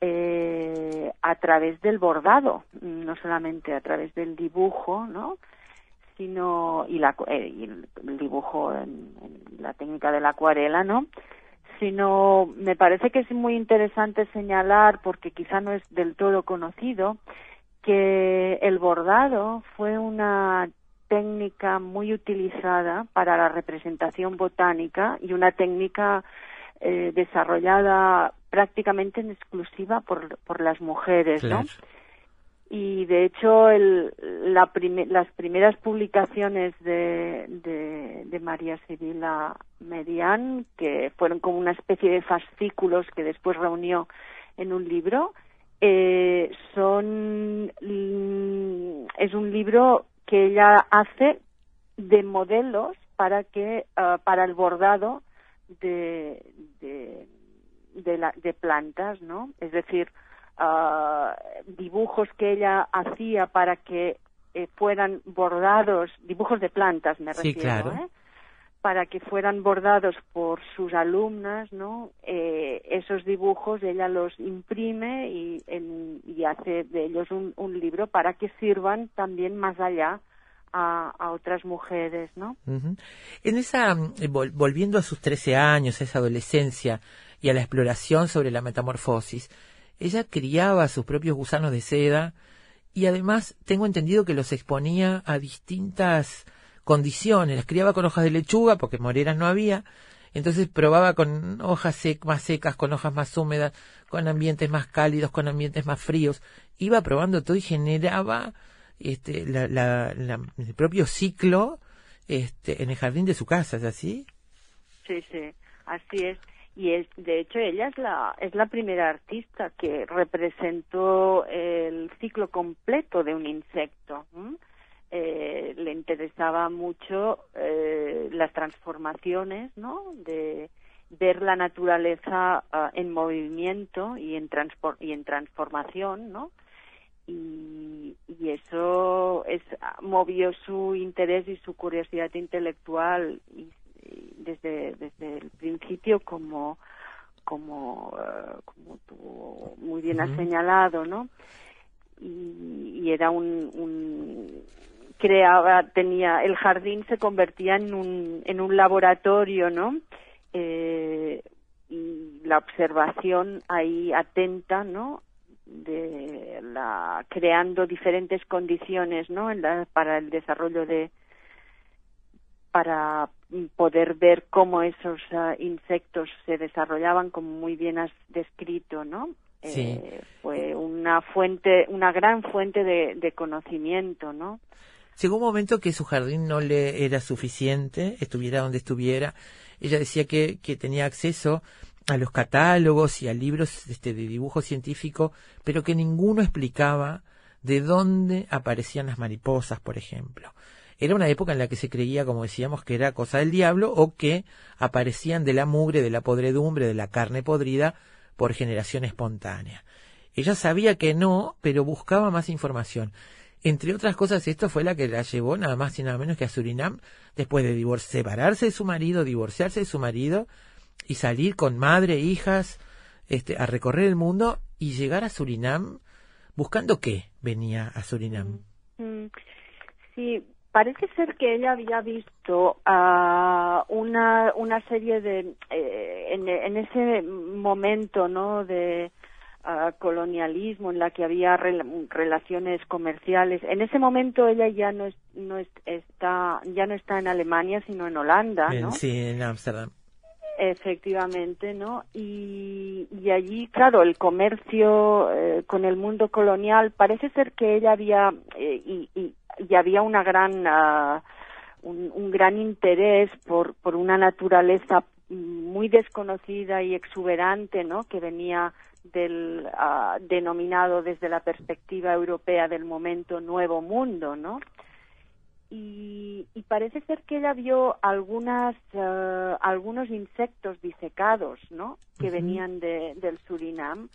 I: eh, a través del bordado no solamente a través del dibujo no sino y, la, eh, y el, dibujo en, en la técnica de la acuarela no sino me parece que es muy interesante señalar porque quizá no es del todo conocido que el bordado fue una técnica muy utilizada para la representación botánica y una técnica eh, desarrollada prácticamente en exclusiva por, por las mujeres, ¿no? Y de hecho el, la prime- las primeras publicaciones de, de, de María Sibila Medián, que fueron como una especie de fascículos que después reunió en un libro, eh, son mm, es un libro que ella hace de modelos para que ah, para el bordado de de, de, la- de plantas, ¿no? Es decir, ah, dibujos que ella hacía para que eh, fueran bordados, dibujos de plantas me
A: Sí,
I: refiero,
A: claro.
I: ¿eh? para que fueran bordados por sus alumnas, ¿no? Eh, esos dibujos ella los imprime y, en- y hace de ellos un, un libro para que sirvan también más allá a, otras mujeres, ¿no?
A: En esa, eh, vol- volviendo a sus 13 años, a esa adolescencia y a la exploración sobre la metamorfosis, ella criaba sus propios gusanos de seda y además tengo entendido que los exponía a distintas condiciones. Las criaba con hojas de lechuga porque moreras no había. Entonces probaba con hojas más secas, con hojas más húmedas, con ambientes más cálidos, con ambientes más fríos. Iba probando todo y generaba este, la, la- el propio ciclo este, en el jardín de su casa, ¿es así?
I: Sí, sí, así es. Y es, de hecho ella es la es la primera artista que representó el ciclo completo de un insecto. Eh, le interesaba mucho eh, las transformaciones, ¿no? De ver la naturaleza ah, en movimiento y en y en transformación, ¿no? Y, y eso es movió su interés y su curiosidad intelectual y, y desde desde el principio como como eh, como tú muy bien has
J: Ujú.
I: señalado no y, y era un, un creaba tenía el jardín se convertía en un en un laboratorio no Eh, y la observación ahí atenta no de la creando diferentes condiciones no en la- para el desarrollo de para poder ver cómo esos ah, insectos se desarrollaban como muy bien has descrito no
A: Sí.
I: Eh, fue una fuente una gran fuente de, de conocimiento no
A: Llegó un momento que su jardín no le era suficiente, estuviera donde estuviera. Ella decía que, que tenía acceso a los catálogos y a libros este, de dibujo científico, pero que ninguno explicaba de dónde aparecían las mariposas, por ejemplo. Era una época en la que se creía, como decíamos, que era cosa del diablo o que aparecían de la mugre, de la podredumbre, de la carne podrida por generación espontánea. Ella sabía que no, pero buscaba más información. Entre otras cosas, esto fue la que la llevó nada más y nada menos que a Surinam, después de separarse de su marido, divorciarse de su marido y salir con madre e hijas este, a recorrer el mundo y llegar a Surinam buscando qué venía a Surinam.
I: Mm, Sí, parece ser que ella había visto ah, una, una serie de, eh, en, en ese momento, ¿no? De ah, colonialismo en la que había rel- relaciones comerciales. En ese momento ella ya no, es, no es- está, ya no está en Alemania, sino en Holanda, ¿no?
A: sí, en Ámsterdam.
I: Efectivamente, ¿no? Y, allí, claro, el comercio eh, con el mundo colonial, parece ser que ella había, eh, y, y, y había una gran, ah, un, un gran interés por, por una naturaleza muy desconocida y exuberante, ¿no? Que venía del ah, denominado desde la perspectiva europea del momento Nuevo Mundo, ¿no? Y, y parece ser que ella vio algunas eh, algunos insectos disecados no que venían de, del Surinam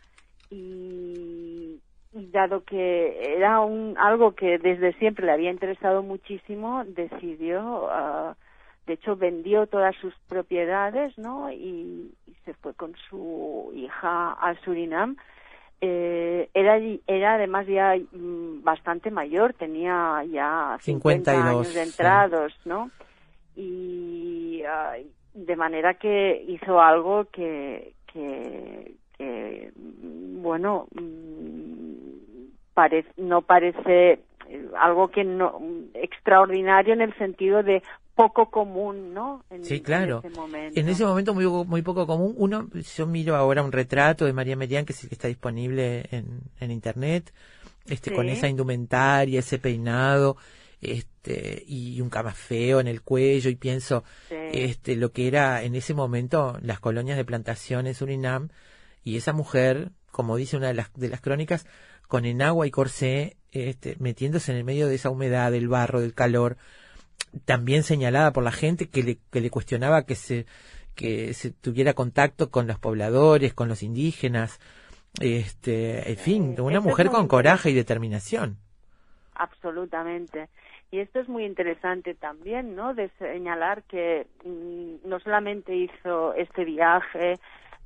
I: y, y dado que era un algo que desde siempre le había interesado muchísimo decidió ah, de hecho vendió todas sus propiedades no y, y se fue con su hija al Surinam eh, era era además ya mm, bastante mayor, tenía ya 50
A: 52,
I: años de
A: sí.
I: entrados, ¿no? Y de manera que hizo algo que, que, que, mm, bueno, mm, parece, no parece eh, algo que no extraordinario en el sentido de poco común, ¿no? En,
A: Sí, claro.
I: En ese momento.
A: En ese momento muy, muy poco común. Uno, yo miro ahora un retrato de María Merian, que sí que está disponible en, en internet, este,
I: Sí.
A: con esa indumentaria, ese peinado, este, y un camafeo en el cuello, y pienso,
I: Sí.
A: este, lo que era en ese momento las colonias de plantación en Surinam, y esa mujer, como dice una de las, de las crónicas, con enagua y corsé, este, metiéndose en el medio de esa humedad, del barro, del calor, también señalada por la gente que le, que le cuestionaba que se, que se tuviera contacto con los pobladores, con los indígenas, este, en fin, una
I: esto es
A: mujer con coraje y determinación.
I: Absolutamente. Y esto es muy interesante también, ¿no? De señalar que mm, no solamente hizo este viaje,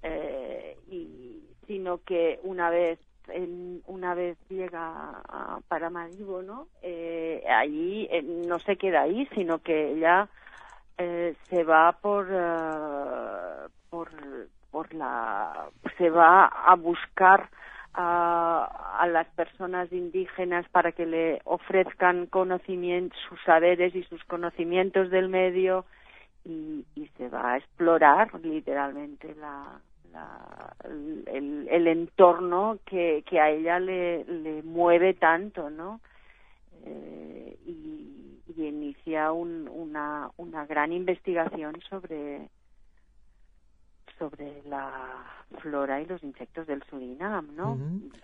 I: eh, y, sino que una vez en- una vez llega a Paramaribo, ¿no? Eh, allí eh, no se queda ahí, sino que ella eh, se va por eh, por por la se va a buscar a, a las personas indígenas para que le ofrezcan conocimientos, sus saberes y sus conocimientos del medio y, y se va a explorar literalmente la, la- el, el entorno que, que a ella le, le mueve tanto, ¿no? Eh, y, y inicia un- una, una gran investigación sobre sobre la flora y los insectos del Surinam, ¿no?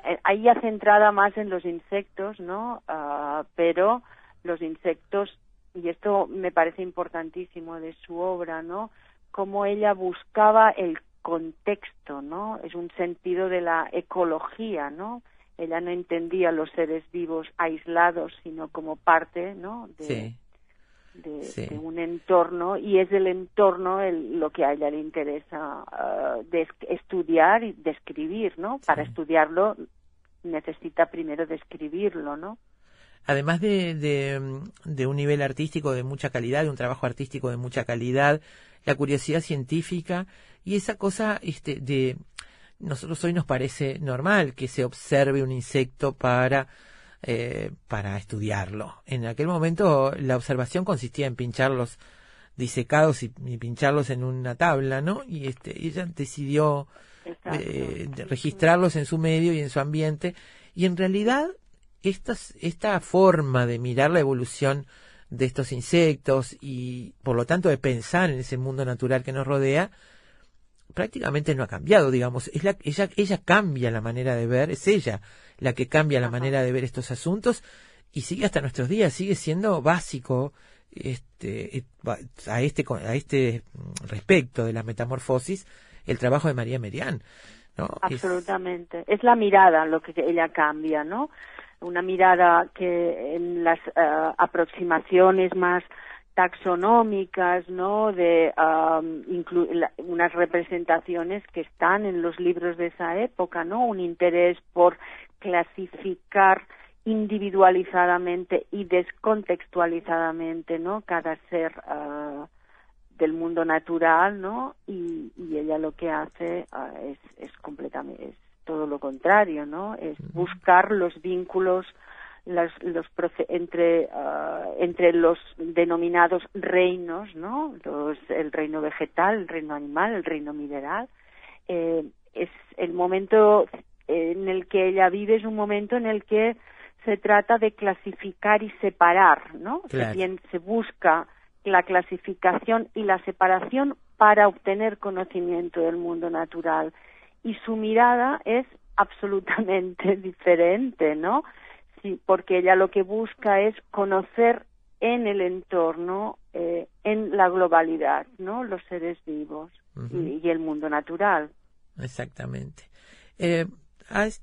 I: Eh, ahí ya centrada más en los insectos, ¿no? Ah, pero los insectos, y esto me parece importantísimo de su obra, ¿no? Cómo ella buscaba el contexto, ¿no? Es un sentido de la ecología, ¿no? Ella no entendía los seres vivos aislados, sino como parte, ¿no? De,
A: Sí.
I: de,
A: Sí.
I: de un entorno y es el entorno el- lo que a ella le interesa de es- estudiar y describir, ¿no? Para estudiarlo necesita primero describirlo, ¿no?
A: además de, de, de un nivel artístico de mucha calidad, de un trabajo artístico de mucha calidad, la curiosidad científica y esa cosa este, de nosotros hoy nos parece normal que se observe un insecto para eh, para estudiarlo. En aquel momento la observación consistía en pincharlos disecados y, y pincharlos en una tabla, ¿no? Y este ella decidió eh, de registrarlos en su medio y en su ambiente. Y en realidad, estas, esta forma de mirar la evolución de estos insectos y, por lo tanto, de pensar en ese mundo natural que nos rodea, prácticamente no ha cambiado, digamos. Es la, ella, ella cambia la manera de ver, es ella la que cambia la manera de ver estos asuntos y sigue hasta nuestros días, sigue siendo básico este, a este, a este respecto de la metamorfosis el trabajo de María Merian. ¿no? Es-
I: Absolutamente. Es la mirada lo que ella cambia, ¿no? Una mirada que en las eh, aproximaciones más taxonómicas, ¿no? De la- unas representaciones que están en los libros de esa época, ¿no? Un interés por clasificar individualizadamente y descontextualizadamente, ¿no? Cada ser ah, del mundo natural, ¿no? Y, ella lo que hace ah, es, es completamente todo lo contrario, ¿no? Es buscar los vínculos las- los entre ah, entre los denominados reinos, ¿no? Los, el reino vegetal, el reino animal, el reino mineral. Eh, es el momento en el que ella vive es un momento en el que se trata de clasificar y separar, ¿no?
A: Claro.
I: Se busca la clasificación y la separación para obtener conocimiento del mundo natural. Y su mirada es absolutamente [laughs] diferente, ¿no? Sí, porque ella lo que busca es conocer en el entorno, eh, en la globalidad, ¿no? Los seres vivos y, y el mundo natural.
A: Exactamente. Eh,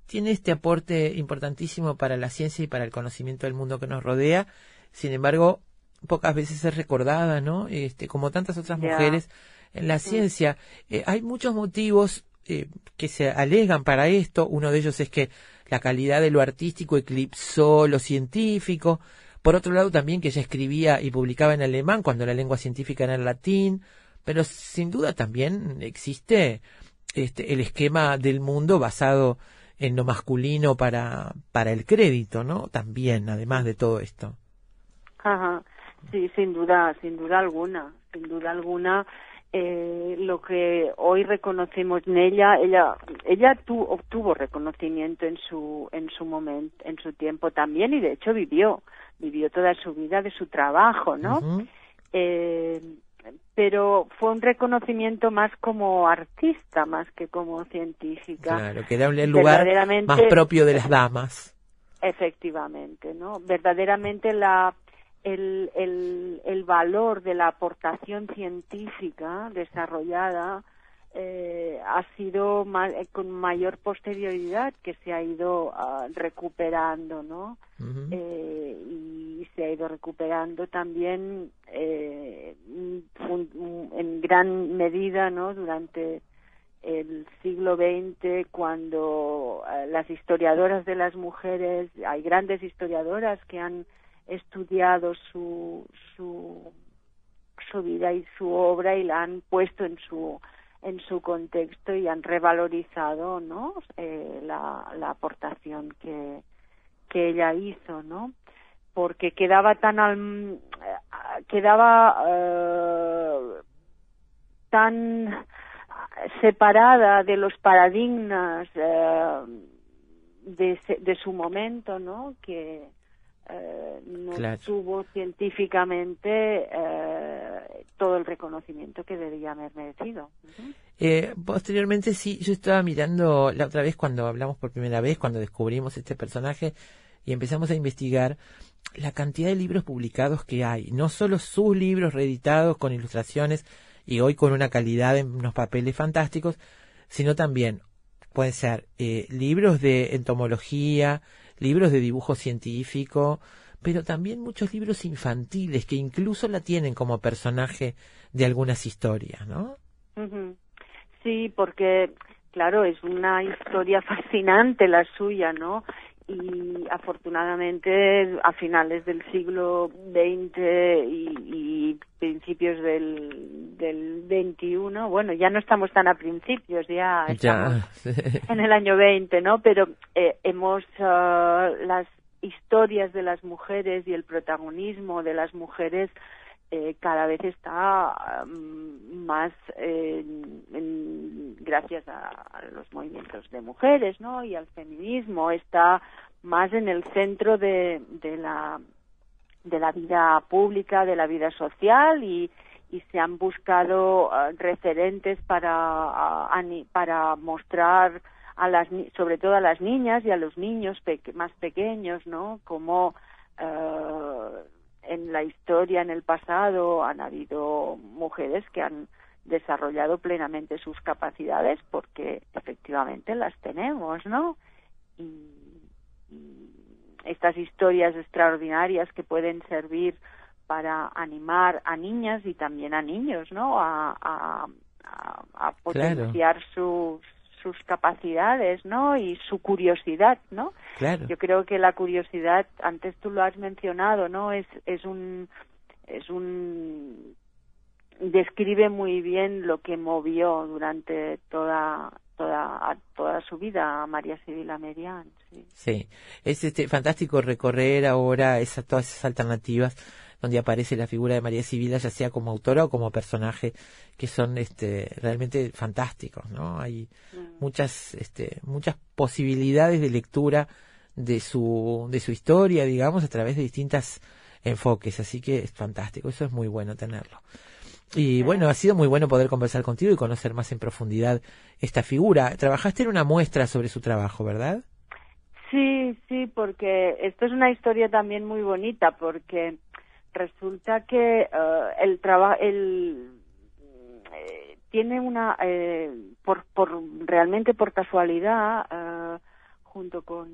A: tiene este aporte importantísimo para la ciencia y para el conocimiento del mundo que nos rodea. Sin embargo, pocas veces es recordada, ¿no? Este, como tantas otras mujeres en la ciencia. Eh, hay muchos motivos eh, que se alegan para esto. Uno de ellos es que la calidad de lo artístico eclipsó lo científico. Por otro lado, también que ella escribía y publicaba en alemán cuando la lengua científica era el latín. Pero sin duda también existe este, el esquema del mundo basado en lo masculino para, para el crédito, ¿no? También, además de todo esto.
I: Ajá. Sí, sin duda, sin duda alguna, sin duda alguna. Eh, lo que hoy reconocemos en ella, ella, ella tu- obtuvo reconocimiento en su, en su momento, en su tiempo también y de hecho vivió, vivió toda su vida de su trabajo, ¿no? Eh, pero fue un reconocimiento más como artista, más que como científica.
A: Claro, que era el lugar más propio de las damas.
I: Efectivamente, ¿no? Verdaderamente la el, el, el valor de la aportación científica desarrollada eh, ha sido ma- eh, con mayor posterioridad que se ha ido ah, recuperando, ¿no? Eh, y se ha ido recuperando también eh, en gran medida, ¿no? Durante el siglo XX cuando eh, las historiadoras de las mujeres, hay grandes historiadoras que han estudiado su, su, vida y su obra y la han puesto en su en su contexto y han revalorizado no Eh, la, la aportación que que ella hizo no porque quedaba tan al, eh, quedaba eh, tan separada de los paradigmas eh, de, de su momento, ¿no? Que eh, no
A: Claro.
I: tuvo científicamente eh, todo el reconocimiento que debía haber merecido.
A: Eh, posteriormente, sí, yo estaba mirando la otra vez cuando hablamos por primera vez, cuando descubrimos este personaje y empezamos a investigar la cantidad de libros publicados que hay. No solo sus libros reeditados con ilustraciones y hoy con una calidad en unos papeles fantásticos, sino también pueden ser eh, libros de entomología, libros de dibujo científico, pero también muchos libros infantiles que incluso la tienen como personaje de algunas historias, ¿no?
I: Sí, porque, claro, es una historia [laughs] fascinante la suya, ¿no? Y afortunadamente a finales del siglo XX y, y principios del, del XXI, bueno, ya no estamos tan a principios, ya estamos
A: Ya. [laughs]
I: en el año 20, ¿no? Pero eh, hemos ah, las historias de las mujeres y el protagonismo de las mujeres eh, cada vez está mm, más eh, gracias a, los movimientos de mujeres, ¿no? Y al feminismo está más en el centro de, de la de la vida pública, de la vida social y, y se han buscado ah, referentes para para mostrar a las sobre todo a las niñas y a los niños peque- más pequeños, ¿no? Como eh, en la historia, en el pasado, han habido mujeres que han desarrollado plenamente sus capacidades porque efectivamente las tenemos, ¿no? Y, y estas historias extraordinarias que pueden servir para animar a niñas y también a niños, ¿no? A, a, a- a potenciar sus sus capacidades, ¿no? Y su curiosidad, ¿no?
A: Claro.
I: Yo creo que la curiosidad, antes tú lo has mencionado, ¿no? Es, es un, es un, describe muy bien lo que movió durante toda, toda, toda su vida a María Sibila Merian, sí.
A: Sí, es este fantástico recorrer ahora esas, todas esas alternativas donde aparece la figura de María Sibila, ya sea como autora o como personaje, que son este, realmente fantásticos, ¿no? Hay muchas, este, muchas posibilidades de lectura de su, de su historia, digamos, a través de distintos enfoques, así que es fantástico, eso es muy bueno tenerlo. Y bueno, ha sido muy bueno poder conversar contigo y conocer más en profundidad esta figura. Trabajaste en una muestra sobre su trabajo, ¿verdad?
I: Sí, sí, porque esto es una historia también muy bonita, porque resulta que eh, el trabajo, el eh, tiene una, eh, por, por realmente por casualidad, eh, junto con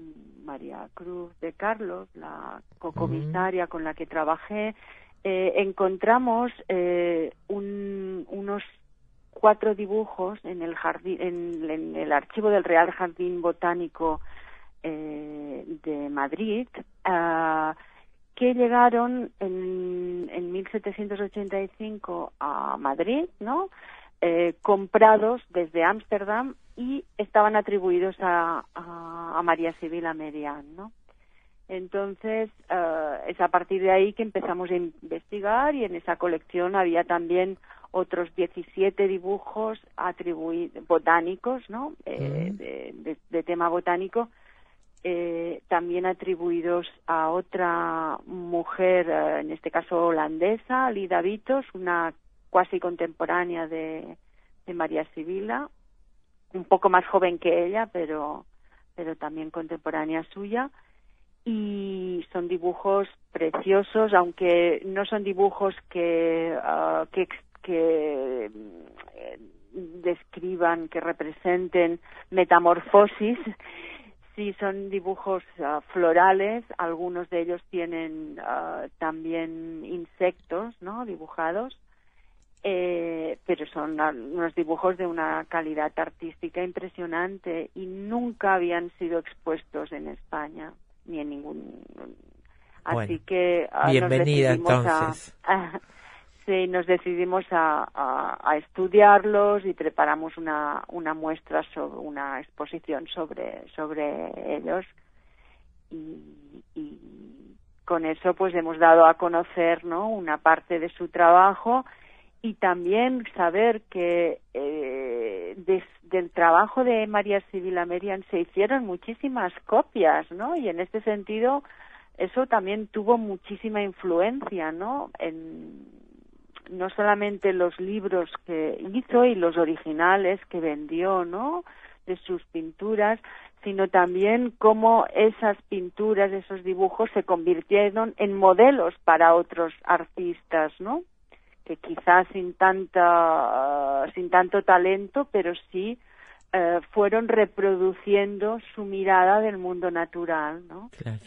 I: María Cruz de Carlos, la cocomisaria con la que trabajé, eh, encontramos eh, un- unos cuatro dibujos en el jardín, en, en el archivo del Real Jardín Botánico eh, de Madrid, ah, que llegaron en, en 1785 a Madrid, ¿no? Eh, comprados desde Ámsterdam y estaban atribuidos a, a, a María Sibila Merian, ¿no? Entonces, eh, es a partir de ahí que empezamos a investigar y en esa colección había también otros 17 dibujos atribuidos botánicos, ¿no? Eh, de, de- de tema botánico, eh, también atribuidos a otra mujer, eh, en este caso holandesa, Lida Vitos, una cuasi contemporánea de, María Sibila, un poco más joven que ella, pero, pero también contemporánea suya. Y son dibujos preciosos, aunque no son dibujos que, ah, que, que eh, describan, que representen metamorfosis, Sí, son dibujos ah, florales, algunos de ellos tienen ah, también insectos, ¿no? Dibujados, eh, pero son ah, unos dibujos de una calidad artística impresionante y nunca habían sido expuestos en España ni en ningún. Así
A: Bueno,
I: que ah, nos
A: bienvenida,
I: a-
A: entonces.
I: a- [laughs] sí, nos decidimos a, a- estudiarlos y preparamos una, una muestra sobre una exposición sobre sobre ellos. Y, y con eso pues hemos dado a conocer no una parte de su trabajo y también saber que eh, del trabajo de María Sibila Merian se hicieron muchísimas copias no y en este sentido eso también tuvo muchísima influencia no en no solamente los libros que hizo y los originales que vendió, ¿no? De sus pinturas, sino también cómo esas pinturas, esos dibujos se convirtieron en modelos para otros artistas, ¿no? Que quizás sin tanta, sin tanto talento, pero sí eh, fueron reproduciendo su mirada del mundo natural, ¿no?
A: Claro.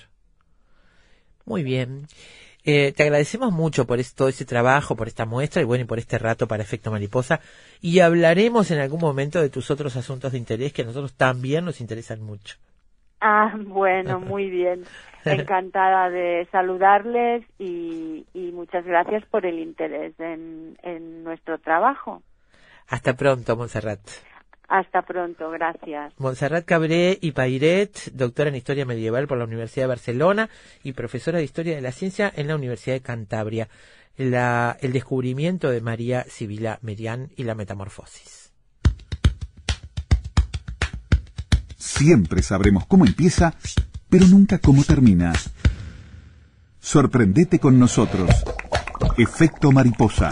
A: Muy bien. Eh, te agradecemos mucho por es- todo ese trabajo, por esta muestra y bueno, y por este rato para Efecto Mariposa. Y hablaremos en algún momento de tus otros asuntos de interés que a nosotros también nos interesan mucho.
I: Ah, bueno, [laughs] muy bien. Encantada de saludarles y, y muchas gracias por el interés en, en nuestro trabajo.
A: Hasta pronto, Montserrat.
I: Hasta pronto, gracias.
A: Montserrat Cabré y Pairet, doctora en Historia Medieval por la Universidad de Barcelona y profesora de Historia de la Ciencia en la Universidad de Cantabria. La- el descubrimiento de María Sibila Merian y la metamorfosis.
B: Siempre sabremos cómo empieza, pero nunca cómo termina. Sorprendete con nosotros. Efecto mariposa.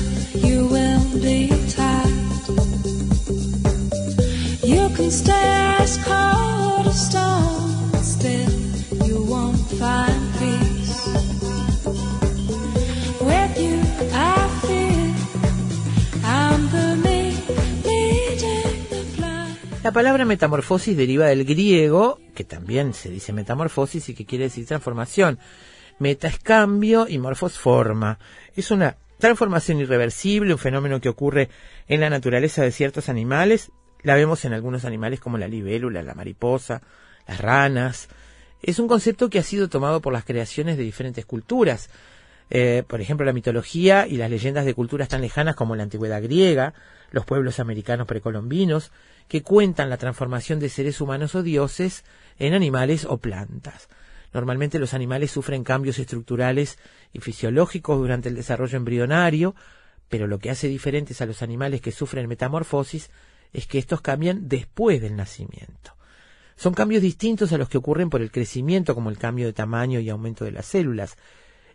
A: La palabra metamorfosis deriva del griego, que también se dice metamorfosis y que quiere decir transformación. Meta es cambio y morfos forma. Es una transformación irreversible, un fenómeno que ocurre en la naturaleza de ciertos animales. La vemos en algunos animales como la libélula, la mariposa, las ranas. Es un concepto que ha sido tomado por las creaciones de diferentes culturas. Eh, por ejemplo, la mitología y las leyendas de culturas tan lejanas como la antigüedad griega, los pueblos americanos precolombinos, que cuentan la transformación de seres humanos o dioses en animales o plantas. Normalmente los animales sufren cambios estructurales y fisiológicos durante el desarrollo embrionario, pero lo que hace diferentes a los animales que sufren metamorfosis es que estos cambian después del nacimiento. Son cambios distintos a los que ocurren por el crecimiento, como el cambio de tamaño y aumento de las células,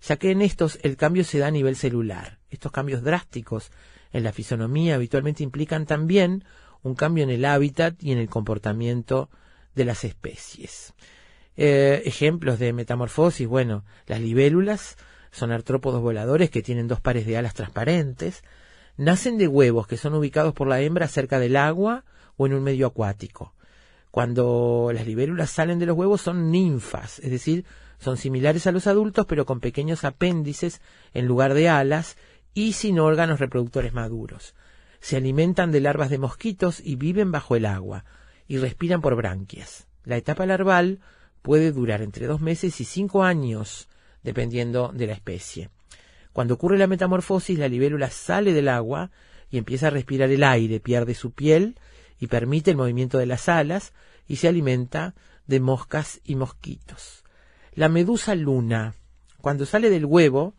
A: ya que en estos el cambio se da a nivel celular. Estos cambios drásticos en la fisonomía habitualmente implican también un cambio en el hábitat y en el comportamiento de las especies. Eh, ejemplos de metamorfosis, bueno, las libélulas son artrópodos voladores que tienen dos pares de alas transparentes, nacen de huevos que son ubicados por la hembra cerca del agua o en un medio acuático. Cuando las libélulas salen de los huevos son ninfas, es decir, son similares a los adultos pero con pequeños apéndices en lugar de alas y sin órganos reproductores maduros. Se alimentan de larvas de mosquitos y viven bajo el agua y respiran por branquias. La etapa larval puede durar entre dos meses y cinco años, dependiendo de la especie. Cuando ocurre la metamorfosis, la libélula sale del agua y empieza a respirar el aire, pierde su piel y permite el movimiento de las alas y se alimenta de moscas y mosquitos. La medusa luna. Cuando sale del huevo,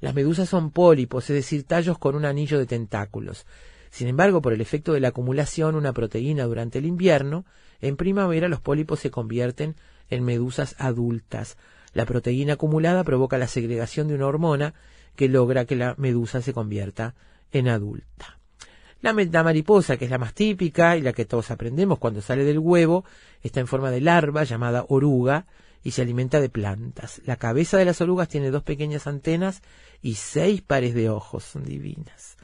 A: las medusas son pólipos, es decir, tallos con un anillo de tentáculos. Sin embargo, por el efecto de la acumulación una proteína durante el invierno, en primavera los pólipos se convierten en medusas adultas. La proteína acumulada provoca la segregación de una hormona que logra que la medusa se convierta en adulta. La, mariposa, que es la más típica y la que todos aprendemos cuando sale del huevo, está en forma de larva llamada oruga y se alimenta de plantas. La cabeza de las orugas tiene dos pequeñas antenas y seis pares de ojos, son divinas.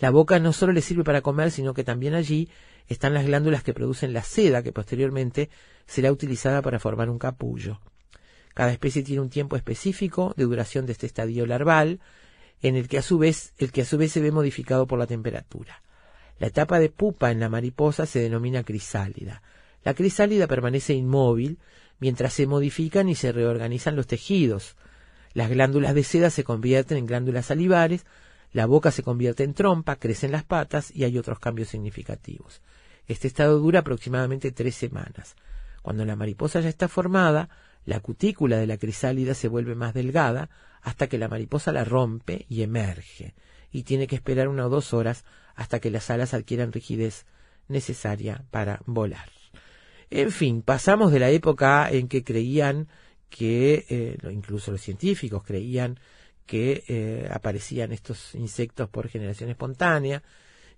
A: La boca no solo le sirve para comer, sino que también allí están las glándulas que producen la seda, que posteriormente será utilizada para formar un capullo. Cada especie tiene un tiempo específico de duración de este estadio larval, en el que a su vez, el que a su vez se ve modificado por la temperatura. La etapa de pupa en la mariposa se denomina crisálida. La crisálida permanece inmóvil mientras se modifican y se reorganizan los tejidos. Las glándulas de seda se convierten en glándulas salivares, la boca se convierte en trompa, crecen las patas y hay otros cambios significativos. Este estado dura aproximadamente tres semanas. Cuando la mariposa ya está formada, la cutícula de la crisálida se vuelve más delgada hasta que la mariposa la rompe y emerge, y tiene que esperar una o dos horas hasta que las alas adquieran rigidez necesaria para volar. En fin, pasamos de la época en que creían que, eh, incluso los científicos creían que eh, aparecían estos insectos por generación espontánea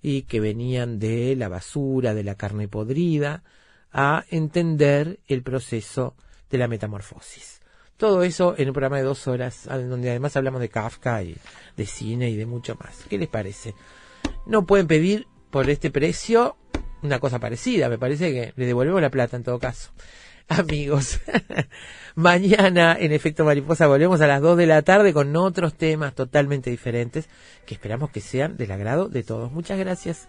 A: y que venían de la basura, de la carne podrida, a entender el proceso de la metamorfosis. Todo eso en un programa de dos horas, donde además hablamos de Kafka y de cine y de mucho más. ¿Qué les parece? No pueden pedir por este precio una cosa parecida. Me parece que le devolvemos la plata en todo caso. [laughs] Amigos, [laughs] mañana en Efecto Mariposa volvemos a las 2 de la tarde con otros temas totalmente diferentes que esperamos que sean del agrado de todos. Muchas gracias.